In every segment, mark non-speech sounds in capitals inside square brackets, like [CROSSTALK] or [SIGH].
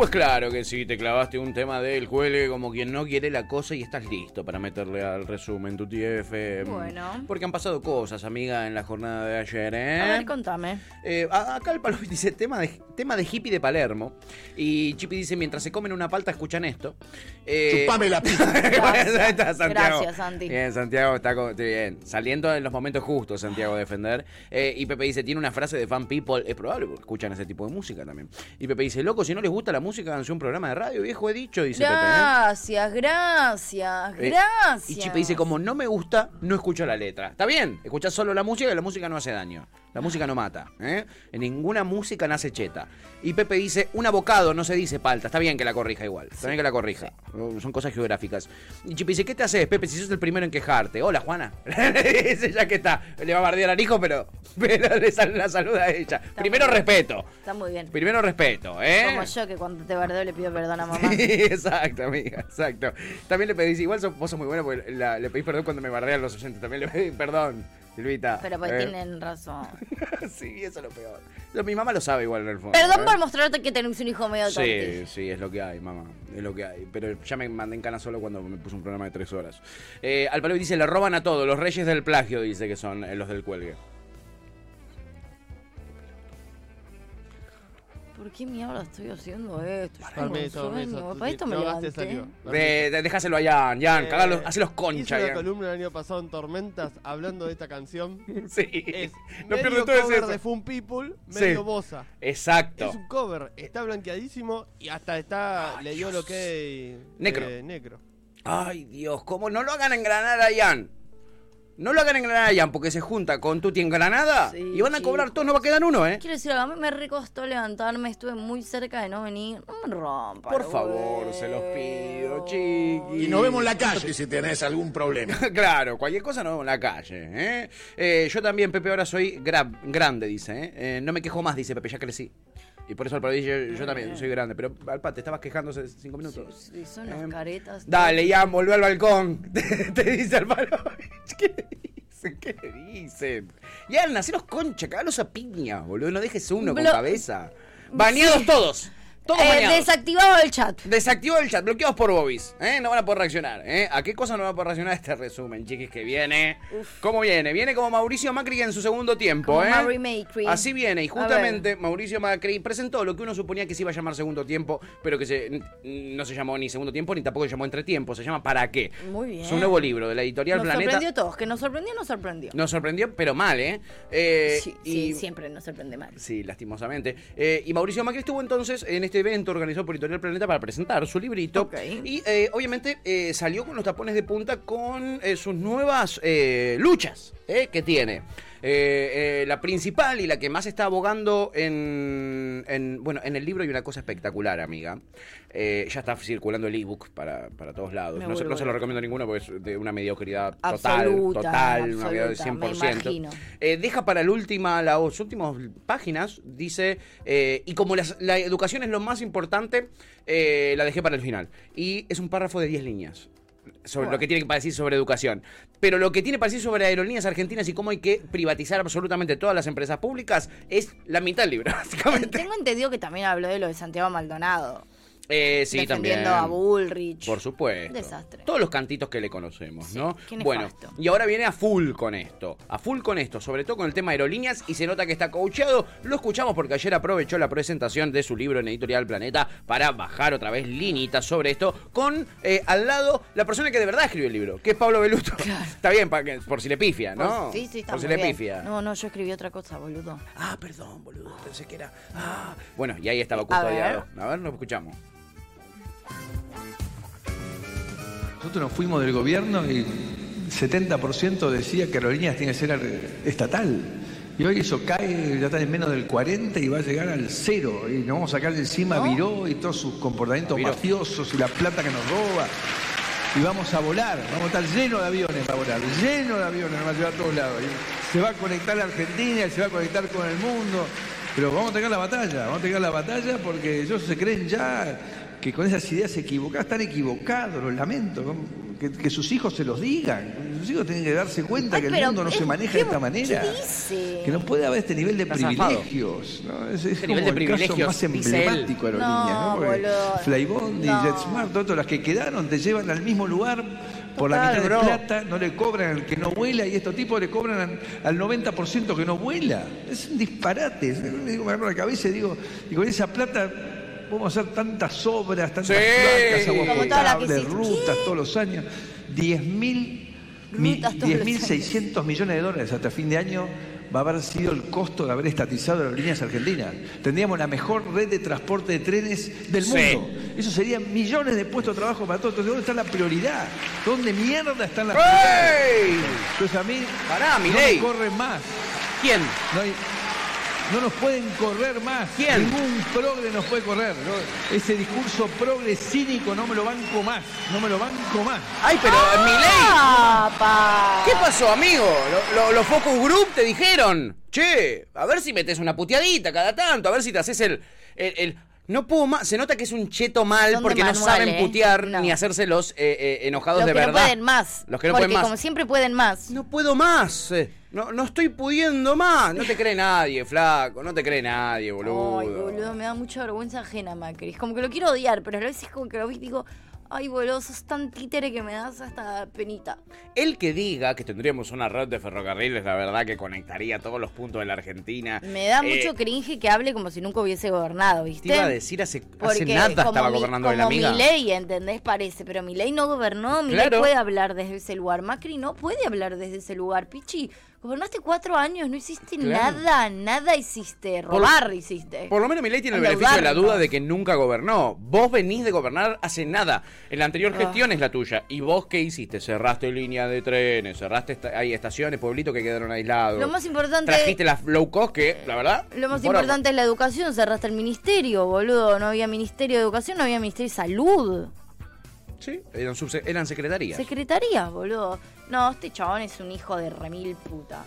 Pues claro que sí, te clavaste un tema del cuelgue como quien no quiere la cosa y estás listo para meterle al resumen tu TF. Bueno. Porque han pasado cosas, amiga, en la jornada de ayer, ¿eh? A ver, contame. Eh, acá el palo [LAUGHS] dice tema de, tema de hippie de Palermo. Y Chipi dice, mientras se comen una palta, escuchan esto. Eh, Chupame la ahí [LAUGHS] está Santiago. Gracias, Santi. Bien, Santiago está co- bien. Saliendo en los momentos justos, Santiago, a defender. Eh, y Pepe dice, tiene una frase de fan people. Es probable porque escuchan ese tipo de música también. Y Pepe dice, loco, si no les gusta la música, háganse un programa de radio, viejo, he dicho, dice Pepe. ¿eh? Gracias, gracias, Eh, gracias. Y Chipe dice, como no me gusta, no escucho la letra. Está bien, escuchás solo la música y la música no hace daño. La música no mata. ¿eh? En ninguna música nace cheta. Y Pepe dice, un abocado no se dice palta. Está bien que la corrija igual. Está bien que la corrija. Son cosas geográficas. Y Chipe dice, ¿qué te haces, Pepe, si sos el primero en quejarte? Hola, Juana. [LAUGHS] dice ya que está. Le va a bardear al hijo, pero, pero le sal- la saluda a ella. Primero respeto. Está muy bien. Primero respeto, ¿eh? Como yo que cuando te bardeo le pido perdón a mamá. Sí, exacto, amiga, exacto. También le pedís, igual sos- vos sos muy buena porque la- le pedís perdón cuando me bardean los oyentes. También le pedís perdón, Silvita. Pero pues Eh, tienen razón. [LAUGHS] sí, eso es lo peor. Eso mi mamá lo sabe igual en el fondo. Perdón ¿eh? por mostrarte que tenés un hijo medio Sí, sí, es lo que hay, mamá. Es lo que hay. Pero ya me mandé en cana solo cuando me puse un programa de tres horas. Eh, al palo dice, le roban a todos. Los reyes del plagio, dice que son eh, los del cuelgue. ¿Por qué mierda estoy haciendo esto? Yo tengo un Permiso, sueño. Para esto me levanté. salió. De, de- dejáselo a Jan, Jan, Eh, cagalo, hacelos concha, Hice una Jan. columna el año pasado en Tormentas hablando de esta canción. [LAUGHS] Sí. Es de medio todo es cover eso. de Fun People, Sí. medio bosa. Exacto. Es un cover, está blanqueadísimo y hasta está le dio lo que Necro. necro. Ay, Dios, ¿cómo no lo hagan engranar a Jan? No lo hagan engranar a Jan porque se junta con Tuti en Granada Sí, y van a cobrar chicos. todos, no va a quedar uno, ¿eh? Quiero decir, algo, a mí me recostó levantarme, estuve muy cerca de no venir. No me rompa. Por favor, se los pido, chiqui. Y nos vemos en la calle si tenés algún problema. [LAUGHS] claro, cualquier cosa nos vemos en la calle. ¿eh? Eh, yo también, Pepe, ahora soy gra- grande, dice. ¿eh? Eh, no me quejo más, dice Pepe, ya crecí. Y por eso al dice, yo, yo también soy grande. Pero, Alpa, te estabas quejando hace cinco minutos. Sí, son Eh, caretas. Dale, Jan, volvé al balcón. [LAUGHS] te, te dice Alparovich. [LAUGHS] ¿Qué le dicen? ¿Qué le dicen? Jan, hacenos concha, cagalos a piña, boludo. No dejes uno con cabeza. Baneados todos. Todos Eh, desactivado el chat. Desactivó el chat, bloqueados por Bobis. ¿eh? No van a poder reaccionar. ¿eh? ¿A qué cosa no van a poder reaccionar este resumen, chiquis, que viene? ¿Cómo viene? Viene como Mauricio Macri en su segundo tiempo. Como ¿eh? Macri. Así viene. Y justamente Mauricio Macri presentó lo que uno suponía que se iba a llamar segundo tiempo, pero que se, no se llamó ni segundo tiempo ni tampoco se llamó entretiempo. Se llama ¿Para qué? Muy bien. Es un nuevo libro de la editorial Nos Planeta. sorprendió a todos. Que nos sorprendió, nos sorprendió. Nos sorprendió, pero mal, ¿eh? Eh, sí, y- sí, siempre nos sorprende mal. Sí, lastimosamente. Y Mauricio Macri estuvo entonces en este evento organizado por Editorial Planeta para presentar su librito. Y eh, obviamente eh, salió con los tapones de punta con eh, sus nuevas luchas que tiene. Eh, eh, la principal y la que más está abogando en, en- bueno en el libro hay una cosa espectacular amiga Eh, ya está circulando el ebook para, para todos lados Me no, se, vuelvo no se lo recomiendo a ninguno porque es de una mediocridad total Absoluta, total una mediocridad de absoluta, me 100% imagino. eh, deja para la última, las últimas páginas, dice, y como las- la educación es lo más importante, la dejé para el final. Y es un párrafo de 10 líneas. Sobre lo que tiene para decir sobre educación. Pero lo que tiene para decir sobre aerolíneas argentinas y cómo hay que privatizar absolutamente todas las empresas públicas es la mitad del libro, [LAUGHS] básicamente. Tengo entendido que también habló de lo de Santiago Maldonado. Eh, sí, defendiendo también. a Bullrich. Por supuesto. Desastre. Todos los cantitos que le conocemos, Sí, ¿no? Bueno, y ahora viene a full con esto. A full con esto, sobre todo con el tema aerolíneas y se nota que está coacheado. Lo escuchamos porque ayer aprovechó la presentación de su libro en Editorial Planeta para bajar otra vez linitas sobre esto con eh, al lado la persona que de verdad escribió el libro, que es Pablo Beluto. [LAUGHS] Está bien, para que- por si le pifia, ¿no? Por- sí, sí, está Por si le bien. pifia. No, no, yo escribí otra cosa, boludo. Ah, perdón, boludo, pensé que era. Ah. Bueno, y ahí estaba custodiado. A ver, lo escuchamos. Nosotros nos fuimos del gobierno y 70% decía que Aerolíneas tiene que ser estatal. Y hoy eso cae, ya está en menos del 40 y va a llegar al cero. Y nos vamos a sacar de encima a Viró y todos sus comportamientos Viró. mafiosos y la plata que nos roba. Y vamos a volar, vamos a estar llenos de aviones para volar, llenos de aviones, nos va a llevar a todos lados. Y se va a conectar la Argentina, y se va a conectar con el mundo. Pero vamos a tener la batalla, vamos a tener la batalla porque ellos se creen ya que con esas ideas equivocadas están equivocados, los lamento. Que, que sus hijos se los digan. Sus hijos tienen que darse cuenta Ay, que el mundo no es- se maneja ¿qué- de esta manera. qué dice? Que no puede haber este nivel de Está privilegios. ¿no? Es, es Este como nivel de el caso más emblemático de No, aerolíneas. ¿no? Boludo. Flybondi, No. JetSmart, todas las que quedaron te llevan al mismo lugar por la mitad bro. de plata, no le cobran al que no vuela y estos tipos le cobran al, al 90% que no vuela. Es un disparate. Me digo, me agarro la cabeza y digo, y con esa plata vamos a hacer tantas obras, tantas Sí. placas, agua las que potable, rutas ¿Qué? todos los años. 10 mil, mi- Rutas todos los 10.600 millones de dólares hasta fin de año va a haber sido el costo de haber estatizado las líneas argentinas. Tendríamos la mejor red de transporte de trenes del Sí. mundo. Eso serían millones de puestos de trabajo para todos. Entonces, ¿dónde está la prioridad? ¿Dónde mierda están las prioridades? Entonces a mí Pará, no me corren más. ¿Quién? No, hay- no nos pueden correr más. ¿Quién? Ningún progre nos puede correr. ¿no? Ese discurso progre cínico no me lo banco más. No me lo banco más. Ay, pero. Ah, pa. ¿Qué pasó, amigo? Lo- lo- Los Focus Group te dijeron. Che, a ver si metes una puteadita cada tanto, a ver si te haces el. el- el- No puedo más. Se nota que es un cheto mal Son porque no manual, saben ¿eh? putear No. ni hacerse los eh, eh, enojados Los de que verdad. no pueden más. Los que no Porque pueden más. como siempre pueden más. No puedo más. eh. No, no estoy pudiendo más. No te cree nadie, flaco. No te cree nadie, boludo. Ay, boludo, me da mucha vergüenza ajena, Macri. Es como que lo quiero odiar, pero a veces como que lo vi y digo, ay, boludo, sos tan títere que me das hasta penita. El que diga que tendríamos una red de ferrocarriles, la verdad que conectaría todos los puntos de la Argentina. Me da Eh, mucho cringe que hable como si nunca hubiese gobernado, ¿viste? Te iba a decir, hace, hace nada estaba mi- gobernando de como la amiga. Milei, ¿entendés? Parece, pero Milei no gobernó, Milei Claro. puede hablar desde ese lugar. Macri no puede hablar desde ese lugar. Pichi, gobernaste cuatro años, no hiciste Claro. nada, nada hiciste. Por- Robar hiciste. Por lo menos Milei tiene el beneficio de la duda de que nunca gobernó. Vos venís de gobernar hace nada. En la anterior Ah. gestión es la tuya. ¿Y vos qué hiciste? Cerraste línea de trenes, cerraste esta- hay estaciones, pueblitos que quedaron aislados. Lo más importante- Trajiste las low cost que, la verdad... Lo más por- importante es la educación, cerraste el ministerio, boludo. No había ministerio de educación, no había ministerio de salud. Sí, eran, subse- eran secretarías. Secretaría, boludo. No, este chabón es un hijo de remil puta.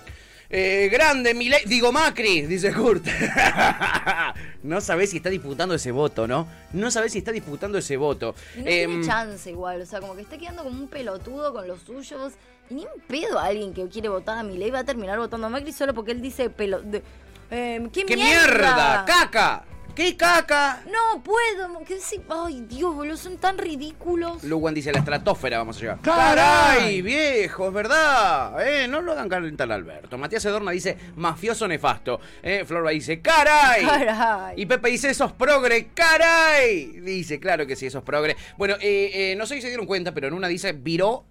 Eh, grande Milei, digo Macri, dice Kurt. [LAUGHS] no sabés si está disputando ese voto, ¿no? No sabés si está disputando ese voto. Y no Em, tiene chance igual, o sea, como que está quedando como un pelotudo con los suyos. Y ni un pedo a alguien que quiere votar a Milei va a terminar votando a Macri solo porque él dice pelo... de- eh, ¿Qué, ¡Qué mierda? mierda! ¡Caca! ¿Qué caca? No puedo, que sí, ay Dios, boludo, son tan ridículos. Luwan dice la estratosfera vamos a llegar. ¡Caray! ¡Caray, viejo! Es verdad. Eh, no lo hagan calentar al Alberto. Matías Edorna dice mafioso nefasto. Eh, Florba dice ¡Caray! Caray. Y Pepe dice esos progre. ¡Caray! Dice, claro que sí, esos progre. Bueno, eh, eh, no sé si se dieron cuenta, pero en una dice viró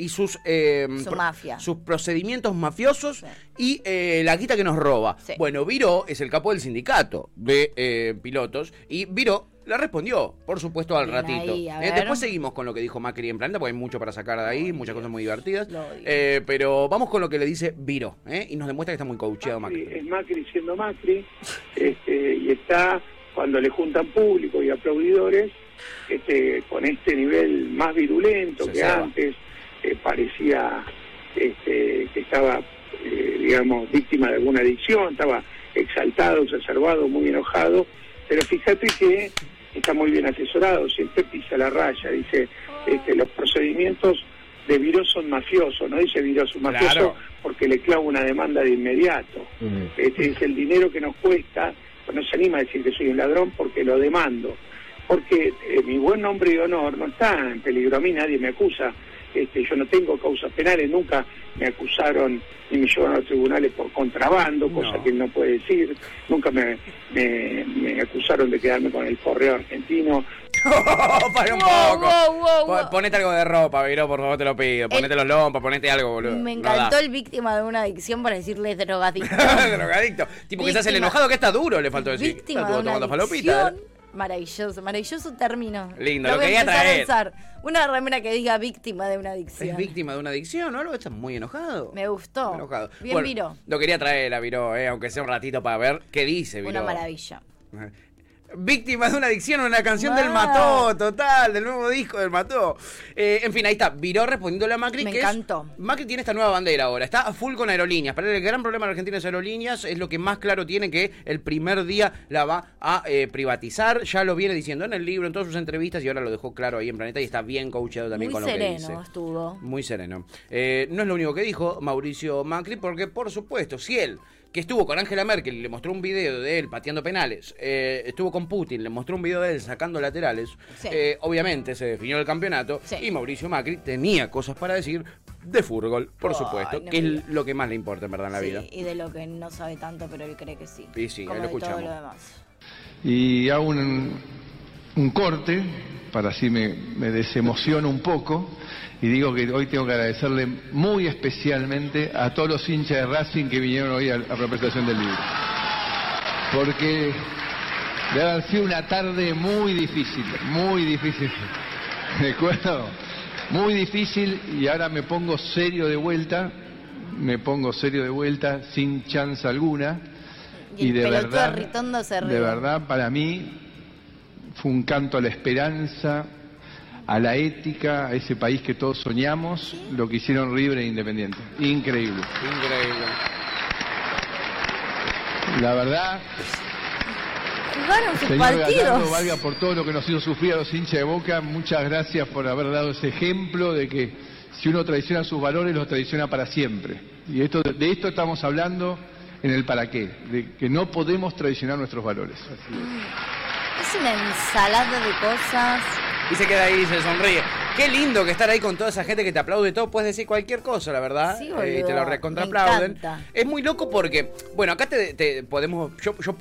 y sus eh, Su pro- mafia. sus procedimientos mafiosos y eh, la guita que nos roba. Sí. Bueno, Viró es el capo del sindicato de eh, pilotos y Viró la respondió, por supuesto, al Bien ratito. ahí, Eh, después seguimos con lo que dijo Macri en Planeta, porque hay mucho para sacar de ahí, muchas cosas muy divertidas. Eh, pero vamos con lo que le dice Viró, ¿eh? y nos demuestra que está muy coacheado Macri, Macri. es Macri siendo Macri, este, y está cuando le juntan público y aplaudidores, este, con este nivel más virulento Se que antes, eh, parecía este, que estaba, eh, digamos, víctima de alguna adicción, estaba exaltado, exacerbado, muy enojado, pero fíjate que está muy bien asesorado, siempre pisa la raya, dice, este, los procedimientos de son mafiosos, no dice un mafioso Claro. porque le clava una demanda de inmediato. Este es el dinero que nos cuesta, pues no se anima a decir que soy un ladrón porque lo demando. Porque eh, mi buen nombre y honor no está en peligro, a mí nadie me acusa. Este, yo no tengo causas penales, nunca me acusaron ni me llevaron a los tribunales por contrabando, cosa No. que él no puede decir. Nunca me, me, me acusaron de quedarme con el correo argentino. [LAUGHS] Para un Wow, poco. wow, wow, Po- wow. Ponete algo de ropa, Viró, por favor, te lo pido. Ponete los lompas, ponete algo, boludo. Me encantó el víctima de una adicción para decirle drogadicto. [LAUGHS] Drogadicto. Tipo que se hace el Víctima. enojado que está duro, le faltó decir. Víctima Estuvo de una tomando falopita. Maravilloso, maravilloso término. Lindo, lo lo quería traer. Una remera que diga víctima de una adicción. ¿Es víctima de una adicción o algo? Estás muy enojado. Me gustó. Enojado. Bien Bueno, Viró. Lo quería traer a Viró, eh, aunque sea un ratito para ver qué dice Viró. Una maravilla. Víctima de una adicción a una canción del. Mató, total, del nuevo disco del Mató. Eh, en fin, ahí está, viró respondiéndole a Macri. Me que es- encantó. Macri tiene esta nueva bandera ahora, está a full con aerolíneas. Para él el gran problema de Argentina es aerolíneas, es lo que más claro tiene que el primer día la va a eh, privatizar. Ya lo viene diciendo en el libro, en todas sus entrevistas y ahora lo dejó claro ahí en Planeta y está bien coachado también Muy con lo que dice. sereno estuvo. Muy sereno. Eh, no es lo único que dijo Mauricio Macri, porque por supuesto, si él, que estuvo con Angela Merkel y le mostró un video de él pateando penales, eh, estuvo con Putin, le mostró un video de él sacando laterales, Sí. eh, obviamente se definió el campeonato Sí. y Mauricio Macri tenía cosas para decir de fútbol, por supuesto, no que es lo que más le importa en verdad en la Sí, vida. y de lo que no sabe tanto, pero él cree que sí. Y sí, Como lo de todo escuchamos. lo demás. Y hago un, corte para así me, me desemociono un poco y digo que hoy tengo que agradecerle muy especialmente a todos los hinchas de Racing que vinieron hoy a la representación del libro. Porque de haber sido una tarde muy difícil, muy difícil. [LAUGHS] ¿De acuerdo? Muy difícil y ahora me pongo serio de vuelta, me pongo serio de vuelta sin chance alguna. Y el de verdad, se de verdad, para mí fue un canto a la esperanza, a la ética, a ese país que todos soñamos, lo que hicieron River e Independiente. Increíble. Increíble. La verdad, Jugaron sus señor Gallardo, valga por todo lo que nos hizo sufrir a los hinchas de Boca, muchas gracias por haber dado ese ejemplo de que si uno traiciona sus valores, los traiciona para siempre. Y esto, de esto estamos hablando en el para qué, de que no podemos traicionar nuestros valores. Es una ensalada de cosas. Y se queda ahí y se sonríe. Qué lindo que estar ahí con toda esa gente que te aplaude todo. Puedes decir cualquier cosa, la verdad. Sí, Eh, y te lo recontraplauden. Es muy loco porque, bueno, acá te, te podemos. Yo, yo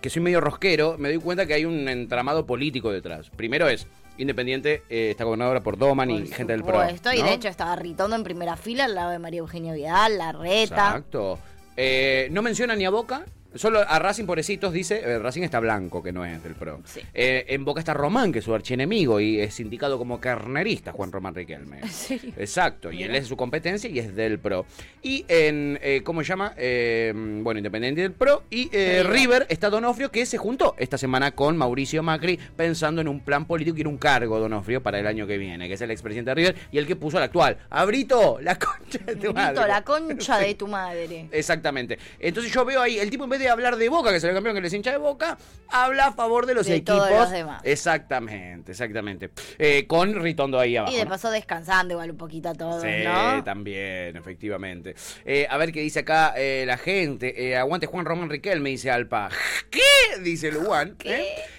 que soy medio rosquero, me doy cuenta que hay un entramado político detrás. Primero es. Independiente eh, está gobernadora por Doman y gente del PRO. Esto, y ¿no? de hecho estaba Ritondo en primera fila al lado de María Eugenia Vidal, la reta. Exacto. Eh, no menciona ni a Boca. Solo a Racing, pobrecitos, dice, eh, Racing está blanco, que no es del PRO. Sí. Eh, en Boca está Román, que es su archienemigo, y es indicado como carnerista, Juan Román Riquelme. [LAUGHS] ¿En serio? Exacto, y él es de su competencia y es del PRO. Y en, eh, ¿cómo se llama? Eh, bueno, Independiente del PRO. Y eh, River. Está Donofrio, que se juntó esta semana con Mauricio Macri, pensando en un plan político y en un cargo, Donofrio, para el año que viene, que es el expresidente de River y el que puso al actual. Abrito, la concha de tu madre. Grito, la concha de [LAUGHS] tu madre. Exactamente. Entonces yo veo ahí, el tipo en vez de hablar de Boca, que es el campeón que les hincha de Boca, habla a favor de los De equipos. todos los demás. Exactamente, exactamente. Eh, con Ritondo ahí abajo. Y de ¿no? paso descansando igual un poquito a todos, Sí, ¿no? también, efectivamente. Eh, a ver qué dice acá eh, la gente. Aguante Juan Román Riquel, me dice Alpa. ¿Qué? Dice Luan.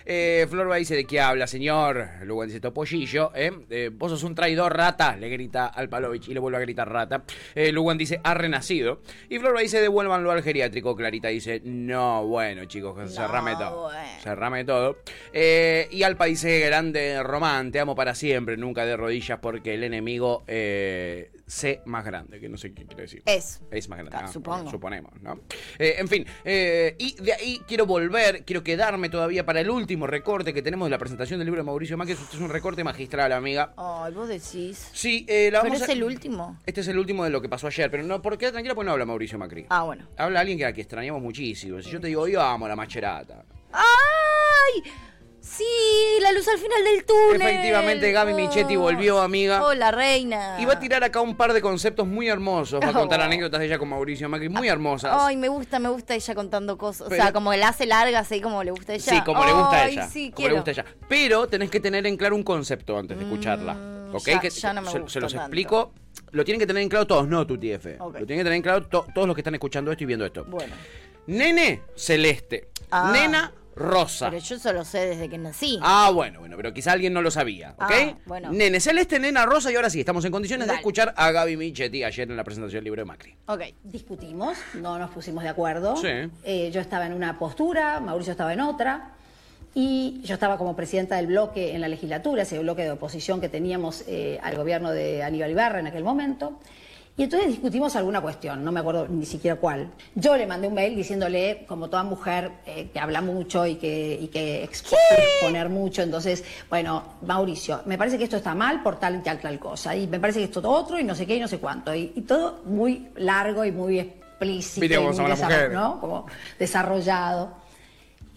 Eh, Florba dice, ¿de qué habla, señor? Luan dice, Topollillo. vos sos un traidor, rata. Le grita Alpalovich y le vuelve a gritar rata. Luan dice, ha renacido. Y Florba dice, devuélvanlo al geriátrico. Clarita dice, no, bueno, chicos, cerrame todo. bueno. Cerrame todo. Eh, y Alpa dice, grande Román, te amo para siempre, nunca de rodillas porque el enemigo eh, sé más grande, que no sé qué quiere decir. Es. Es más grande. Ah, ah, supongo. Suponemos, ¿no? Eh, en fin, eh, y de ahí quiero volver, quiero quedarme todavía para el último recorte que tenemos de la presentación del libro de Mauricio Macri. Este es un recorte magistral, amiga. Ay, vos decís. Sí, eh, la Pero vamos es a- el último. Este es el último de lo que pasó ayer, pero no, por qué tranquila, pues no habla Mauricio Macri. Ah, bueno. Habla alguien que, a que extrañamos muchísimo. Si yo te digo, hoy vamos a la macherata. ¡Ay! Sí, la luz al final del túnel. Efectivamente, Gaby Michetti volvió, amiga. Hola, reina. Y va a tirar acá un par de conceptos muy hermosos. Va a contar Oh. anécdotas de ella con Mauricio Macri, muy hermosas. Ay, me gusta, me gusta ella contando cosas. Pero- o sea, como la hace larga, así como le gusta a ella. Sí, como le gusta a ella. Sí, como quiero. le gusta a ella. Pero tenés que tener en claro un concepto antes de escucharla. ¿Ok? ya- que ya no me se, gusta se los tanto. explico. Lo tienen que tener en claro todos, no tu TF. Ok. Lo tienen que tener en claro to- todos los que están escuchando esto y viendo esto. Bueno, Nene, celeste. Ah. Nena, rosa. pero yo eso lo sé desde que nací. Ah, bueno, bueno, pero quizá alguien no lo sabía, ¿ok? Ah, bueno. Nene celeste, nena rosa y ahora sí, estamos en condiciones de escuchar a Gaby Michetti ayer en la presentación del libro de Macri. Ok. discutimos, no nos pusimos de acuerdo. Sí. Eh, yo estaba en una postura, Mauricio estaba en otra. Y yo estaba como presidenta del bloque en la legislatura, ese bloque de oposición que teníamos eh, al gobierno de Aníbal Ibarra en aquel momento. Y entonces discutimos alguna cuestión, no me acuerdo ni siquiera cuál. Yo le mandé un mail diciéndole, como toda mujer eh, que habla mucho y que, y que expo- exponer mucho, entonces, bueno, Mauricio, me parece que esto está mal por tal y tal, tal cosa, y me parece que esto otro, y no sé qué, y no sé cuánto, y, y todo muy largo y muy explícito, y muy. ¿no? como desarrollado.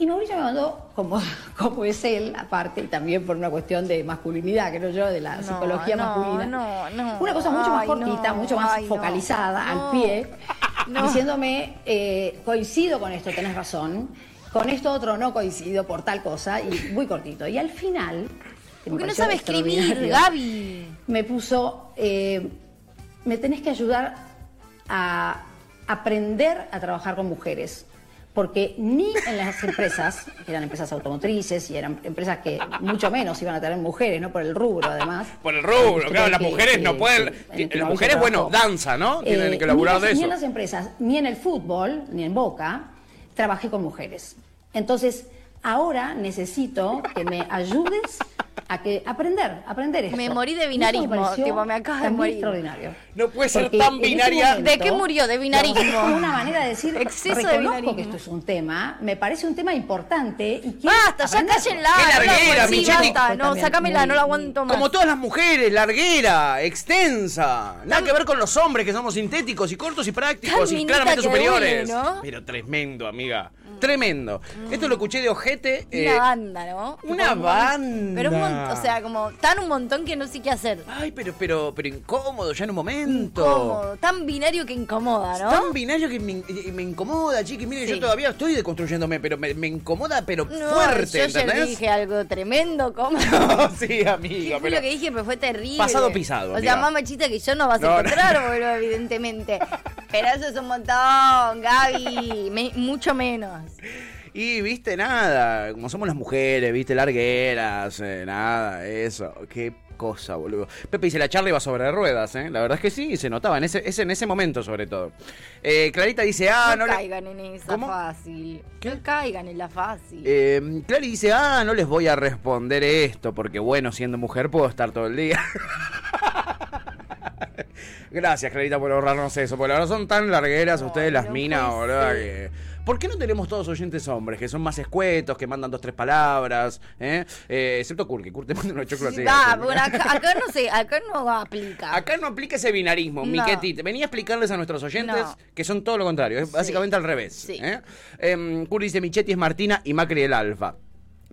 Y Mauricio me mandó, como, [LAUGHS] como es él, aparte, y también por una cuestión de masculinidad, creo yo, de la No, psicología no, masculina. no, no. Una cosa mucho más Ay, cortita, mucho más ay, focalizada, al pie, [LAUGHS] No. diciéndome, eh, coincido con esto, tenés razón, con esto otro no coincido por tal cosa, y muy cortito. Y al final... Porque no sabe escribir, Gaby. me puso, eh, me tenés que ayudar a aprender a trabajar con mujeres. Porque ni en las empresas, que [LAUGHS] eran empresas automotrices y eran empresas que mucho menos iban a tener mujeres, ¿no? Por el rubro, además. Por el rubro, Ustedes claro, las mujeres que- no pueden. que- que las mujeres, bueno, danza, ¿no? Eh, Tienen que laburar ni de las- Ni eso. en las empresas, ni en el fútbol, ni en Boca, trabajé con mujeres. Entonces, ahora necesito que me ayudes a que aprender, aprender esto. Me morí de binarismo, pareció tipo, me acabas de morir. extraordinario. No puede ser Porque tan ese binaria. momento, ¿De qué murió? De binarismo. es una manera de decir, Exceso de reconozco binarismo. que esto es un tema, me parece un tema importante y Basta, ya cállenla. Qué no la larguera, basta, No, también sácamela, muy- no la aguanto más. Como todas las mujeres, larguera, extensa. Nada que ver con los hombres que somos sintéticos y cortos y prácticos y claramente superiores. duele, ¿no? Pero tremendo, amiga. Tremendo. Esto lo escuché de ojete. Una eh, banda, ¿no? una banda. Pero un montón, o sea, como tan un montón que no sé qué hacer. Ay, pero, pero, pero incómodo ya en un momento. Incómodo, tan binario que incomoda, ¿no? Tan binario que me, eh, me incomoda, chiqui. Mire, Sí. yo todavía estoy deconstruyéndome, pero me, me incomoda, pero No, fuerte, yo ¿entendés? dije algo tremendo, ¿cómo? [LAUGHS] sí, ¿Qué fue pero... lo que dije? Pero fue terrible. Pasado pisado, O amiga. sea, más machista que yo no vas a No, no. encontrar, boludo, evidentemente. [LAUGHS] Pero eso es un montón, Gaby. Me- mucho menos. [LAUGHS] Y viste, nada, como somos las mujeres, viste, largueras, eh, nada, eso, qué cosa, boludo. Pepe dice, la charla iba sobre ruedas, ¿eh? La verdad es que sí, se notaba, en ese, ese- en ese momento sobre todo. Eh, Clarita dice, ah, no no, le- caigan en esa ¿Cómo? fácil. No caigan en la fácil. Eh, Clary dice, ah, no les voy a responder esto, porque bueno, siendo mujer puedo estar todo el día. [LAUGHS] Gracias, Clarita, por ahorrarnos eso, porque la verdad son tan largueras ustedes las minas, boludo, que... ¿Por qué no tenemos todos oyentes hombres, que son más escuetos, que mandan dos, tres palabras? ¿eh? Eh, excepto Kurt, que Kurt te manda una chocolates. Sí, bueno, acá, acá no [LAUGHS] sé, acá no aplica. Acá no aplica ese binarismo, No. Venía a explicarles a nuestros oyentes No. que son todo lo contrario, es Sí. básicamente al revés. Sí. ¿eh? Em, Kurt dice, Michetti es Martina y Macri el alfa.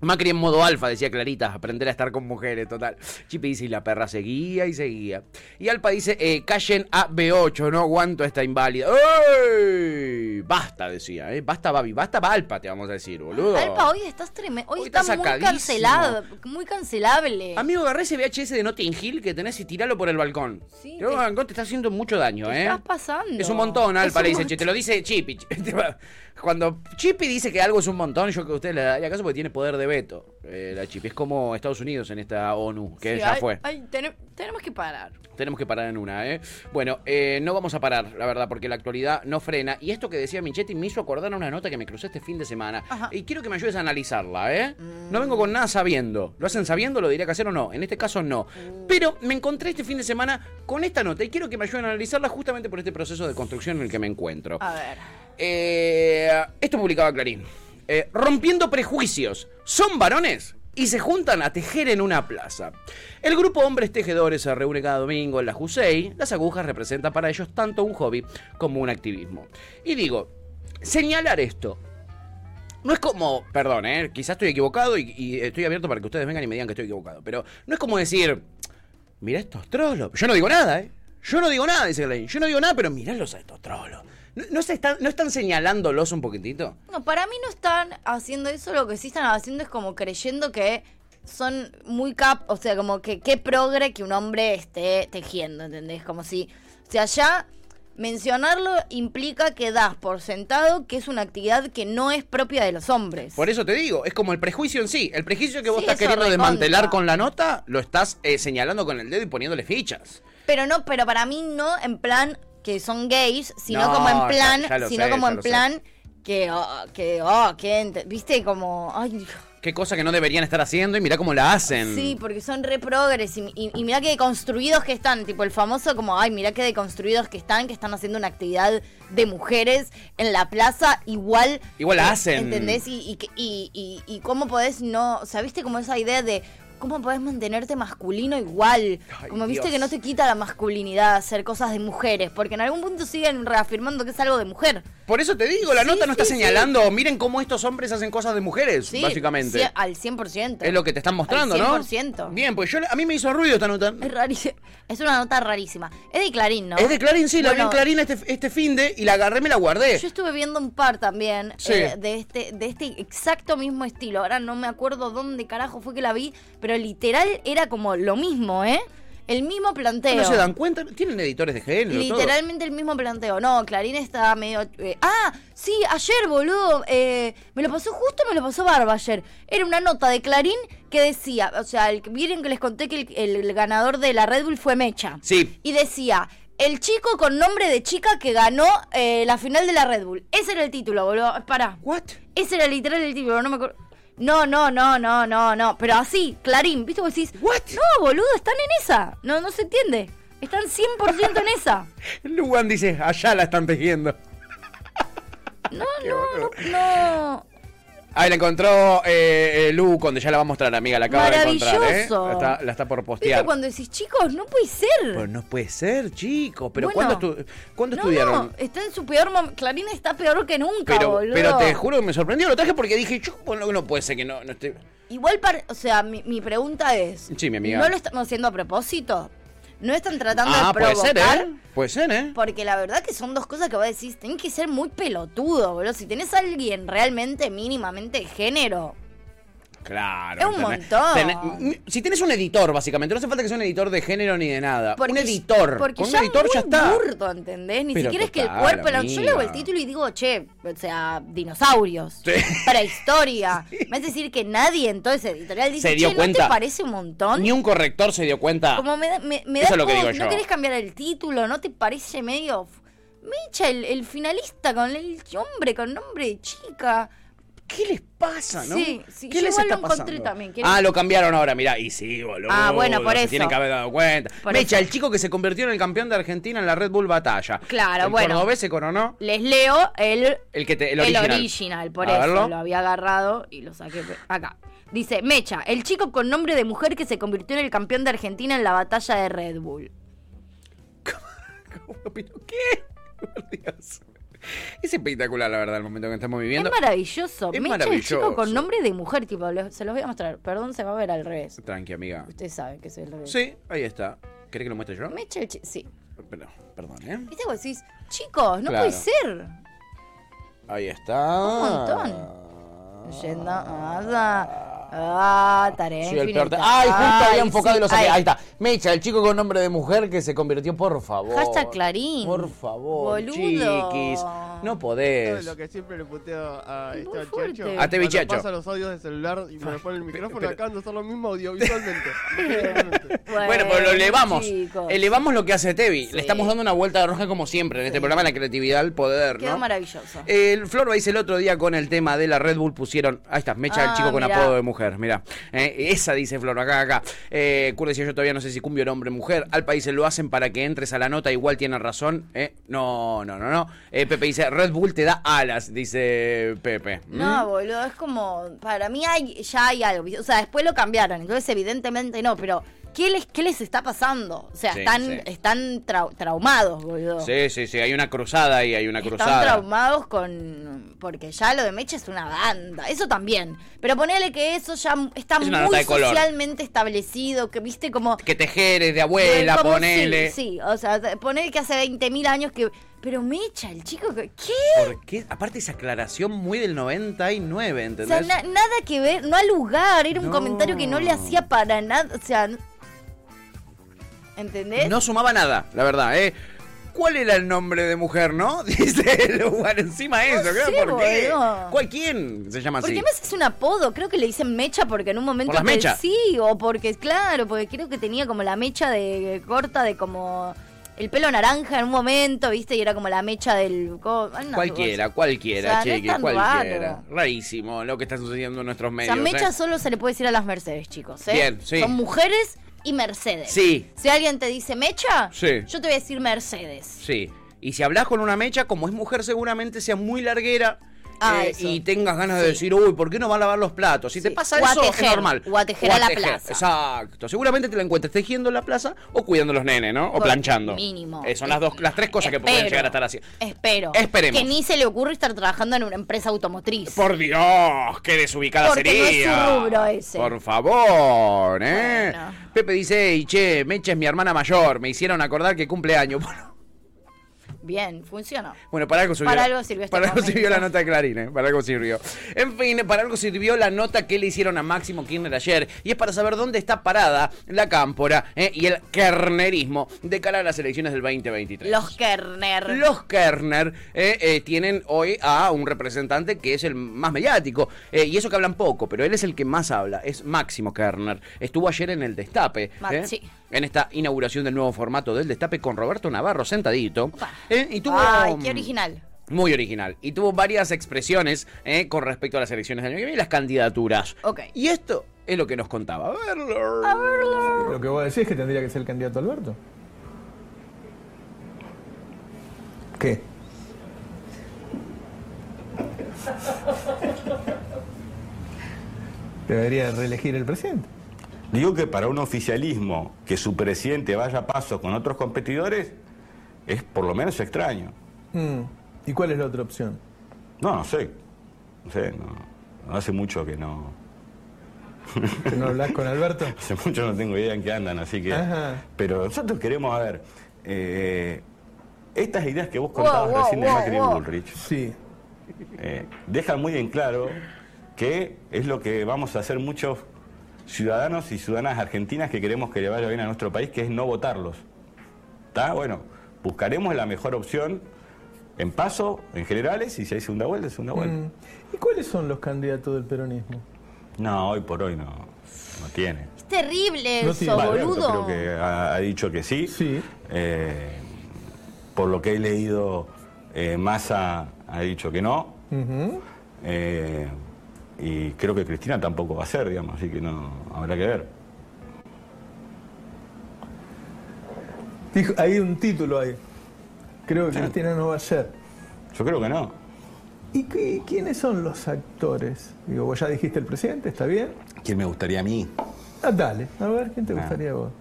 Macri en modo alfa, decía Clarita, aprender a estar con mujeres, total. Chipi dice, y la perra seguía y seguía. Y Alpa dice, eh, callen a B8, no aguanto esta inválida. ¡Ey! Basta, decía, ¿eh? Basta, Babi, basta, Alpa, te vamos a decir, boludo. Alpa, hoy estás tremendo. Hoy, Hoy estás estás muy cancelado, muy cancelable. Amigo, agarré ese VHS de Notting Hill que tenés y tiralo por el balcón. Sí, el te- balcón te está haciendo mucho daño, ¿Qué ¿eh? estás pasando? Es un montón, Alpa, Es le dice, che, te lo dice Chipi. [LAUGHS] Cuando Chipi dice que algo es un montón, yo que a usted le daría caso porque tiene poder de veto. eh, la Chipi es como Estados Unidos en esta ONU, que Sí, ya fue. ay, tenem- tenemos que parar. Tenemos que parar en una, ¿eh? Bueno, eh, no vamos a parar, la verdad, porque la actualidad no frena. Y esto que decía Michetti me hizo acordar una nota que me crucé este fin de semana. Ajá. Y quiero que me ayudes a analizarla, ¿eh? No vengo con nada sabiendo. ¿Lo hacen sabiendo? ¿Lo diría que hacer o no? En este caso, no. Pero me encontré este fin de semana con esta nota y quiero que me ayuden a analizarla justamente por este proceso de construcción en el que me encuentro. A ver. Eh, esto publicaba Clarín. Eh, rompiendo prejuicios. ¿Son varones? Y se juntan a tejer en una plaza. El grupo Hombres Tejedores se reúne cada domingo en la Jusei. Las agujas representan para ellos tanto un hobby como un activismo. Y digo, señalar esto. No es como, perdón, eh, quizás estoy equivocado y, estoy abierto para que ustedes vengan y me digan que estoy equivocado. Pero no es como decir, mira estos trolos. Yo no digo nada, ¿eh? Yo no digo nada, dice Clarín. Yo no digo nada, pero míralos a estos trolos. ¿No, no se están, ¿No están señalándolos un poquitito? No, para mí no están haciendo eso, lo que sí están haciendo es como creyendo que son muy cap, o sea, como que qué progre que un hombre esté tejiendo, ¿entendés? Como si, o sea, ya mencionarlo implica que das por sentado que es una actividad que no es propia de los hombres. Por eso te digo, es como el prejuicio en sí. El prejuicio que vos Sí, estás queriendo recontra. desmantelar con la nota, lo estás eh, señalando con el dedo y poniéndole fichas. Pero no, pero para mí no en plan que son gays, sino No, como en plan, ya sino sé, como en sé. plan que, oh, que, oh, que, viste, como, ay, Qué cosa que no deberían estar haciendo y mirá cómo la hacen. Sí, porque son re progres y, y, y mirá que deconstruidos que están, tipo el famoso como, ay, mirá que deconstruidos que están, que están haciendo una actividad de mujeres en la plaza, igual... Igual la eh, hacen. ¿Entendés? Y, y, que- y, y, y cómo podés no, o sea, viste como esa idea de ¿cómo podés mantenerte masculino igual? Ay, Como viste Dios. que no te quita la masculinidad hacer cosas de mujeres, porque en algún punto siguen reafirmando que es algo de mujer. Por eso te digo, la Sí, nota no está sí, señalando, miren cómo estos hombres hacen cosas de mujeres, básicamente. sí, al 100%. Es lo que te están mostrando, Al ¿no? 100%. Bien, pues yo, a mí me hizo ruido esta nota. Es rarísima. Es una nota rarísima. Es de Clarín, ¿no? Es de Clarín, sí, la vi en Bueno, Clarín este, este fin de y la agarré, me la guardé. Yo estuve viendo un par también eh, de este de este exacto mismo estilo. Ahora no me acuerdo dónde carajo fue que la vi, pero literal era como lo mismo, ¿eh? El mismo planteo. ¿No se dan cuenta? Tienen editores de género, todo. Literalmente el mismo planteo. No, Clarín está medio. eh, ah, sí, ayer, boludo. eh, me lo pasó justo, me lo pasó Barba ayer. Era una nota de Clarín que decía. O sea, el, miren que les conté que el, el ganador de la Red Bull fue Mecha. Sí. Y decía. El chico con nombre de chica que ganó eh, la final de la Red Bull. Ese era el título, boludo. Pará. ¿What? Ese era literal el título, no me acuerdo. No, no, no, no, no, no. Pero así, Clarín, ¿viste? Vos decís, What? No, boludo, están en esa. No, no se entiende. Están 100% en esa. [LAUGHS] Luan dice, allá la están tejiendo. No, [LAUGHS] no, no, no. Ahí la encontró eh, eh, Lu, cuando ya la va a mostrar, amiga, la acaba de encontrar, ¿eh? La está, la está por ¿Viste postear. cuando decís, chicos, no puede ser? Pero no puede ser, chicos. Pero Bueno. ¿cuándo, estu- ¿cuándo no, estudiaron? no, está en su peor momento. Clarín está peor que nunca, pero, boludo. pero te juro que me sorprendió. Lo traje porque dije, yo, bueno, no puede ser que no, no esté. Igual, o sea, mi, mi pregunta es... Sí, mi amiga. ¿No lo estamos haciendo a propósito? ¿No están tratando Ah, de puede provocar? ser, ¿eh? Puede ser, ¿eh? Porque la verdad que son dos cosas que vos decís, tenés que ser muy pelotudo, boludo. Si tenés a alguien realmente mínimamente de género, Claro. Es un montón. Si tienes un editor, básicamente, no hace falta que sea un editor de género ni de nada. Porque, un editor. Porque Con un editor muy ya está. burdo, ¿entendés? Ni Pero siquiera es que el cuerpo... la- Yo leo el título y digo, che, o sea, dinosaurios, Sí. [LAUGHS] prehistoria. [LAUGHS] Me hace decir que nadie en todo ese editorial dice, Se dio che, ¿no cuenta. te parece un montón? Ni un corrector se dio cuenta. Como me, me, me Eso da es lo que digo yo. ¿No querés cambiar el título? ¿No te parece medio... Mecha, el, el finalista con el hombre, con nombre de chica. ¿Qué les pasa, no? Sí, sí, ¿Qué yo les igual está lo encontré pasando? también, ¿quieren- Ah, lo cambiaron ahora, mirá. Y sí, boludo. Ah, bueno, por se eso. tienen que haber dado cuenta. Por Mecha, eso. el chico que se convirtió en el campeón de Argentina en la Red Bull Batalla. Claro, el bueno. cordobés se coronó. Les leo el El que te, el el original. original, por A eso verlo. lo había agarrado y lo saqué acá. Dice, Mecha, el chico con nombre de mujer que se convirtió en el campeón de Argentina en la batalla de Red Bull. [LAUGHS] ¿Cómo? ¿Pero qué? Por Dios. [LAUGHS] Es espectacular, la verdad, el momento que estamos viviendo. Es maravilloso. Es Mecha, maravilloso. chico con nombre de mujer, tipo, lo- se los voy a mostrar. Perdón, se va a ver al revés. Tranqui, amiga. Ustedes saben que es el revés. Sí, ahí está. ¿Querés que lo muestre yo? Mecha, el chi- sí. Pero, perdón, ¿eh? ¿Viste vos decís, chicos, no Claro. puede ser? Ahí está. Un montón. Leyenda, ah, ah, tarea Soy el peor. Ay, justo había enfocado sí, y lo saqué. ay. Ahí está. Mecha, el chico con nombre de mujer que se convirtió, por favor. Hashtag Clarín. Por favor, Boludo. chiquis. No podés. es lo que siempre le puteo a fuerte. Checho. A Checho. pasa los audios de celular y me pone el micrófono pero- acá, no hacer lo mismo audiovisualmente. [LAUGHS] Bueno, pero lo elevamos. chicos. Elevamos lo que hace Tevi. Sí. Le estamos dando una vuelta de roja como siempre en este programa, la creatividad, el poder, Quedó ¿no? maravilloso. El Flor dice el otro día con el tema de la Red Bull pusieron. Ahí está, Mecha el Ah, chico con mirá. apodo de mujer. Mira, esa dice Flor, acá, acá. Eh, Kurt decía yo todavía no sé si cumbio era hombre o mujer. Al país se lo hacen para que entres a la nota, igual tiene razón. Eh, no, no, no, no. Eh, Pepe dice, Red Bull te da alas, dice Pepe. ¿Mm? No, boludo, es como. Para mí hay, ya hay algo. O sea, después lo cambiaron. Entonces, evidentemente no, pero. ¿Qué les, qué les está pasando? O sea, Sí, están, sí. están trau- traumados, boludo. Sí, sí, sí, hay una cruzada y hay una Están cruzada. traumados con. Porque ya lo de Mecha es una banda. Eso también. Pero ponele que eso ya está Es muy socialmente establecido. Que viste como. Que tejeres de abuela, ponele. Sí, sí, o sea, ponele que hace 20.000 años que. Pero Mecha, el chico. ¿Qué? ¿Por qué? Aparte esa aclaración muy del 99, O ¿entendés? sea, na- nada que ver, no al lugar, era un No. comentario que no le hacía para nada, o sea, ¿entendés? No sumaba nada, la verdad, ¿eh? ¿Cuál era el nombre de mujer, no? [LAUGHS] Dice el lugar encima de eso, No claro, sé, ¿por qué? ¿Cuál quién se llama Porque así? además es un apodo, creo que le dicen mecha porque en un momento ¿Por las mechas? sí, o porque claro, porque creo que tenía como la mecha de corta de como el pelo naranja en un momento, ¿viste? Y era como la mecha del ay, Cualquiera, cosa. cualquiera, O sea, no cualquiera. raro. Rarísimo lo que está sucediendo en nuestros O medios. sea, mecha ¿eh? solo se le puede decir a las Mercedes, chicos, ¿eh? Bien, sí. Son mujeres y Mercedes. Sí. Si alguien te dice mecha, Sí. yo te voy a decir Mercedes. Sí. Y si hablas con una mecha, como es mujer, seguramente sea muy larguera Ah, eh, y tengas ganas de decir, uy, ¿por qué no va a lavar los platos? Si te pasa eso, es normal. o a tejer a la plaza. Exacto. Seguramente te la encuentres tejiendo en la plaza o cuidando a los nenes, ¿no? O Por planchando. Mínimo. Eh, son las dos, las tres cosas que pueden llegar a estar así. Espero. Esperemos. Que ni se le ocurre estar trabajando en una empresa automotriz. Por Dios, qué desubicada Porque no es sería. su rubro ese. Por favor, ¿eh? Bueno. Pepe dice, y che, Mecha es mi hermana mayor. Me hicieron acordar que cumple años. [LAUGHS] Bien, funcionó. Bueno, para algo sirvió. Para algo sirvió este Para algo sirvió la nota de Clarín, ¿eh? Para algo sirvió. En fin, para algo sirvió la nota que le hicieron a Máximo Kirchner ayer. Y es para saber dónde está parada la cámpora ¿eh? y el kernerismo de cara a las elecciones del 2023. Los Kerner. Los Kerner eh, eh, tienen hoy a un representante que es el más mediático. y eso que hablan poco, pero él es el que más habla. Es Máximo Kerner. Estuvo ayer en el Destape. Sí. En esta inauguración del nuevo formato del Destape con Roberto Navarro sentadito. Eh, y tuvo. Ay, qué original. Muy original. Y tuvo varias expresiones eh, con respecto a las elecciones del año que viene y las candidaturas. Ok. Y esto es lo que nos contaba. A verlo. Lo que vos decís es que tendría que ser el candidato Alberto. ¿Qué? Debería reelegir el presidente. Digo que para un oficialismo que su presidente vaya a paso con otros competidores es por lo menos extraño. Mm. ¿Y cuál es la otra opción? No, no sé. No sé, no, no hace mucho que no. ¿Que no hablas con Alberto? [LAUGHS] Hace mucho no tengo idea en qué andan, así que. Ajá. Pero nosotros queremos, a ver, eh, estas ideas que vos contabas wow, recién de wow, Macri. Bullrich Sí. eh, dejan muy en claro que es lo que vamos a hacer muchos ciudadanos y ciudadanas argentinas que queremos que le vaya bien a nuestro país, que es no votarlos. ¿Está? Bueno, buscaremos la mejor opción en paso, en generales, y si hay segunda vuelta, segunda vuelta. Mm. ¿Y cuáles son los candidatos del peronismo? No, hoy por hoy no, no tiene. Es terrible No eso, tiene- Va, Alberto boludo. creo que ha, ha dicho que sí. Sí. Eh, por lo que he leído, eh, Massa ha dicho que no. Eh, y creo que Cristina tampoco va a ser, digamos, así que no habrá que ver. Dijo- hay un título ahí. Creo que Cristina no va a ser. Yo creo que no. ¿Y qué- quiénes son los actores? Digo, vos ya dijiste el presidente, ¿está bien? ¿Quién me gustaría a mí? Ah, dale, a ver, ¿quién te Ah. gustaría a vos?